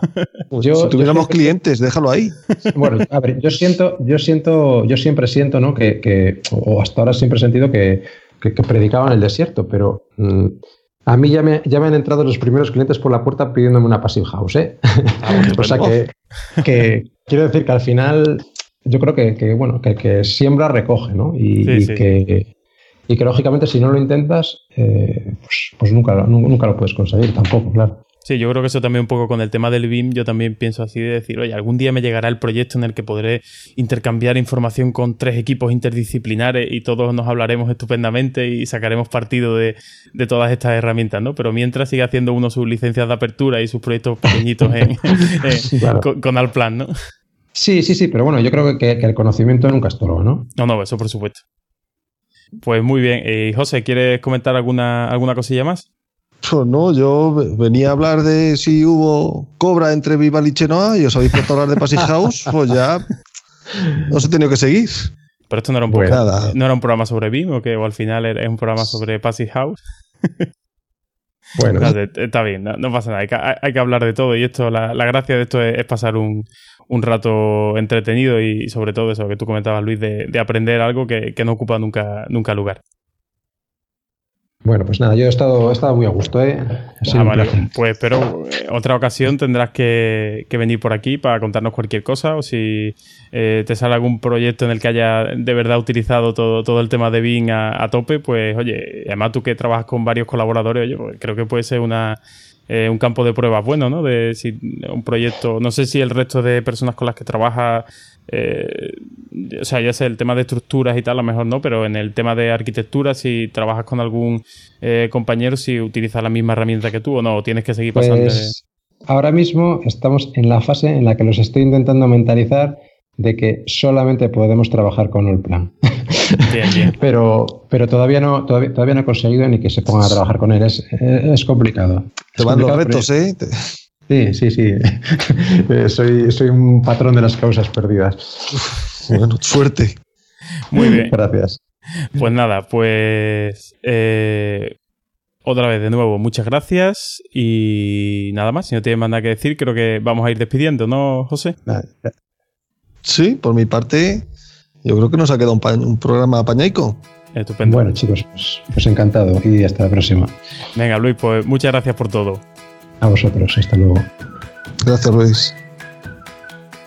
Pues si tuviéramos clientes, déjalo ahí. Bueno, a ver, yo siento, yo siento, yo siempre siento, ¿no? Que, que o hasta ahora siempre he sentido que, que, predicaban el desierto, pero mm, a mí ya me, ya me han entrado los primeros clientes por la puerta pidiéndome una passive house, ¿eh? Ah, [LAUGHS] o sea que, que, quiero decir que al final yo creo que, bueno, que, siembra recoge, ¿no? Y, Que, y que lógicamente si no lo intentas, eh, pues, pues nunca, nunca lo puedes conseguir tampoco, claro. Sí, yo creo que eso también un poco con el tema del BIM, yo también pienso así de decir, oye, algún día me llegará el proyecto en el que podré intercambiar información con tres equipos interdisciplinares y todos nos hablaremos estupendamente y sacaremos partido de, todas estas herramientas, ¿no? Pero mientras sigue haciendo uno sus licencias de apertura y sus proyectos pequeñitos [LAUGHS] con, Alplan, ¿no? Sí, sí, sí, pero bueno, yo creo que, el conocimiento nunca estorba, ¿no? No, no, eso por supuesto. Pues muy bien. Eh, José, ¿quieres comentar alguna, alguna cosilla más? Pues no, yo venía a hablar de si hubo cobra entre Vival y Chenoa y os habéis puesto a hablar de Passage House, pues ya os he tenido que seguir. Pero esto no era un, programa, ¿no era un programa sobre BIM o que o al final es un programa sobre Passage House. [LAUGHS] Bueno, está bien, no, pasa nada. Hay que, hablar de todo y esto, la, gracia de esto es, pasar un, rato entretenido y sobre todo eso que tú comentabas, Luis, de, aprender algo que, que, no ocupa nunca, nunca lugar. Bueno, pues nada, yo he estado, he estado muy a gusto, ¿eh? Ah, vale, pues pero eh, otra ocasión tendrás que, venir por aquí para contarnos cualquier cosa o si eh, te sale algún proyecto en el que haya de verdad utilizado todo, todo el tema de BIM a, tope, pues oye, además tú que trabajas con varios colaboradores, oye, pues, creo que puede ser una, eh, un campo de pruebas bueno, ¿no? De si un proyecto, no sé si el resto de personas con las que trabajas, eh, o sea, ya sé, el tema de estructuras y tal, a lo mejor no, pero en el tema de arquitectura, si trabajas con algún eh, compañero, si utiliza la misma herramienta que tú o no, o tienes que seguir pasando. Pues, ahora mismo estamos en la fase en la que los estoy intentando mentalizar de que solamente podemos trabajar con el plan. [LAUGHS] [LAUGHS] pero pero todavía no todavía, todavía no he conseguido ni que se pongan a trabajar con él. Es, es complicado. Te van los retos, ¿eh? Sí, sí, sí. [LAUGHS] Eh, soy, soy un patrón de las causas perdidas. bueno, suerte. Muy bien. Gracias. Pues nada, pues eh, otra vez de nuevo, muchas gracias y nada más. Si no tienes más nada que decir, creo que vamos a ir despidiendo, ¿no, José? Sí, por mi parte, yo creo que nos ha quedado un, programa pañaico. Estupendo. Bueno, chicos, pues, pues, encantado y hasta la próxima. Venga, Luis, pues muchas gracias por todo. A vosotros, hasta luego. Gracias, Luis.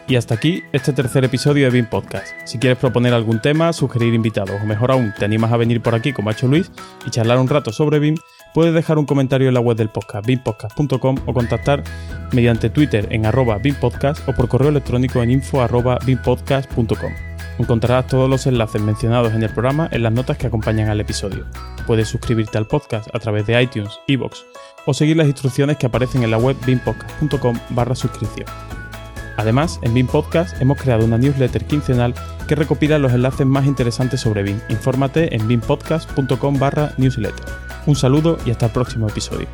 Y hasta aquí este tercer episodio de BIM Podcast. Si quieres proponer algún tema, sugerir invitados o mejor aún, te animas a venir por aquí como ha hecho Luis y charlar un rato sobre BIM, puedes dejar un comentario en la web del podcast, bimpodcast.com o contactar mediante Twitter en arroba bimpodcast o por correo electrónico en info arroba bimpodcast.com. Encontrarás todos los enlaces mencionados en el programa en las notas que acompañan al episodio. Puedes suscribirte al podcast a través de iTunes, iBox o seguir las instrucciones que aparecen en la web bimpodcast.com barra suscripción. Además, en BIM Podcast hemos creado una newsletter quincenal que recopila los enlaces más interesantes sobre BIM. Infórmate en bimpodcast.com barra newsletter. Un saludo y hasta el próximo episodio.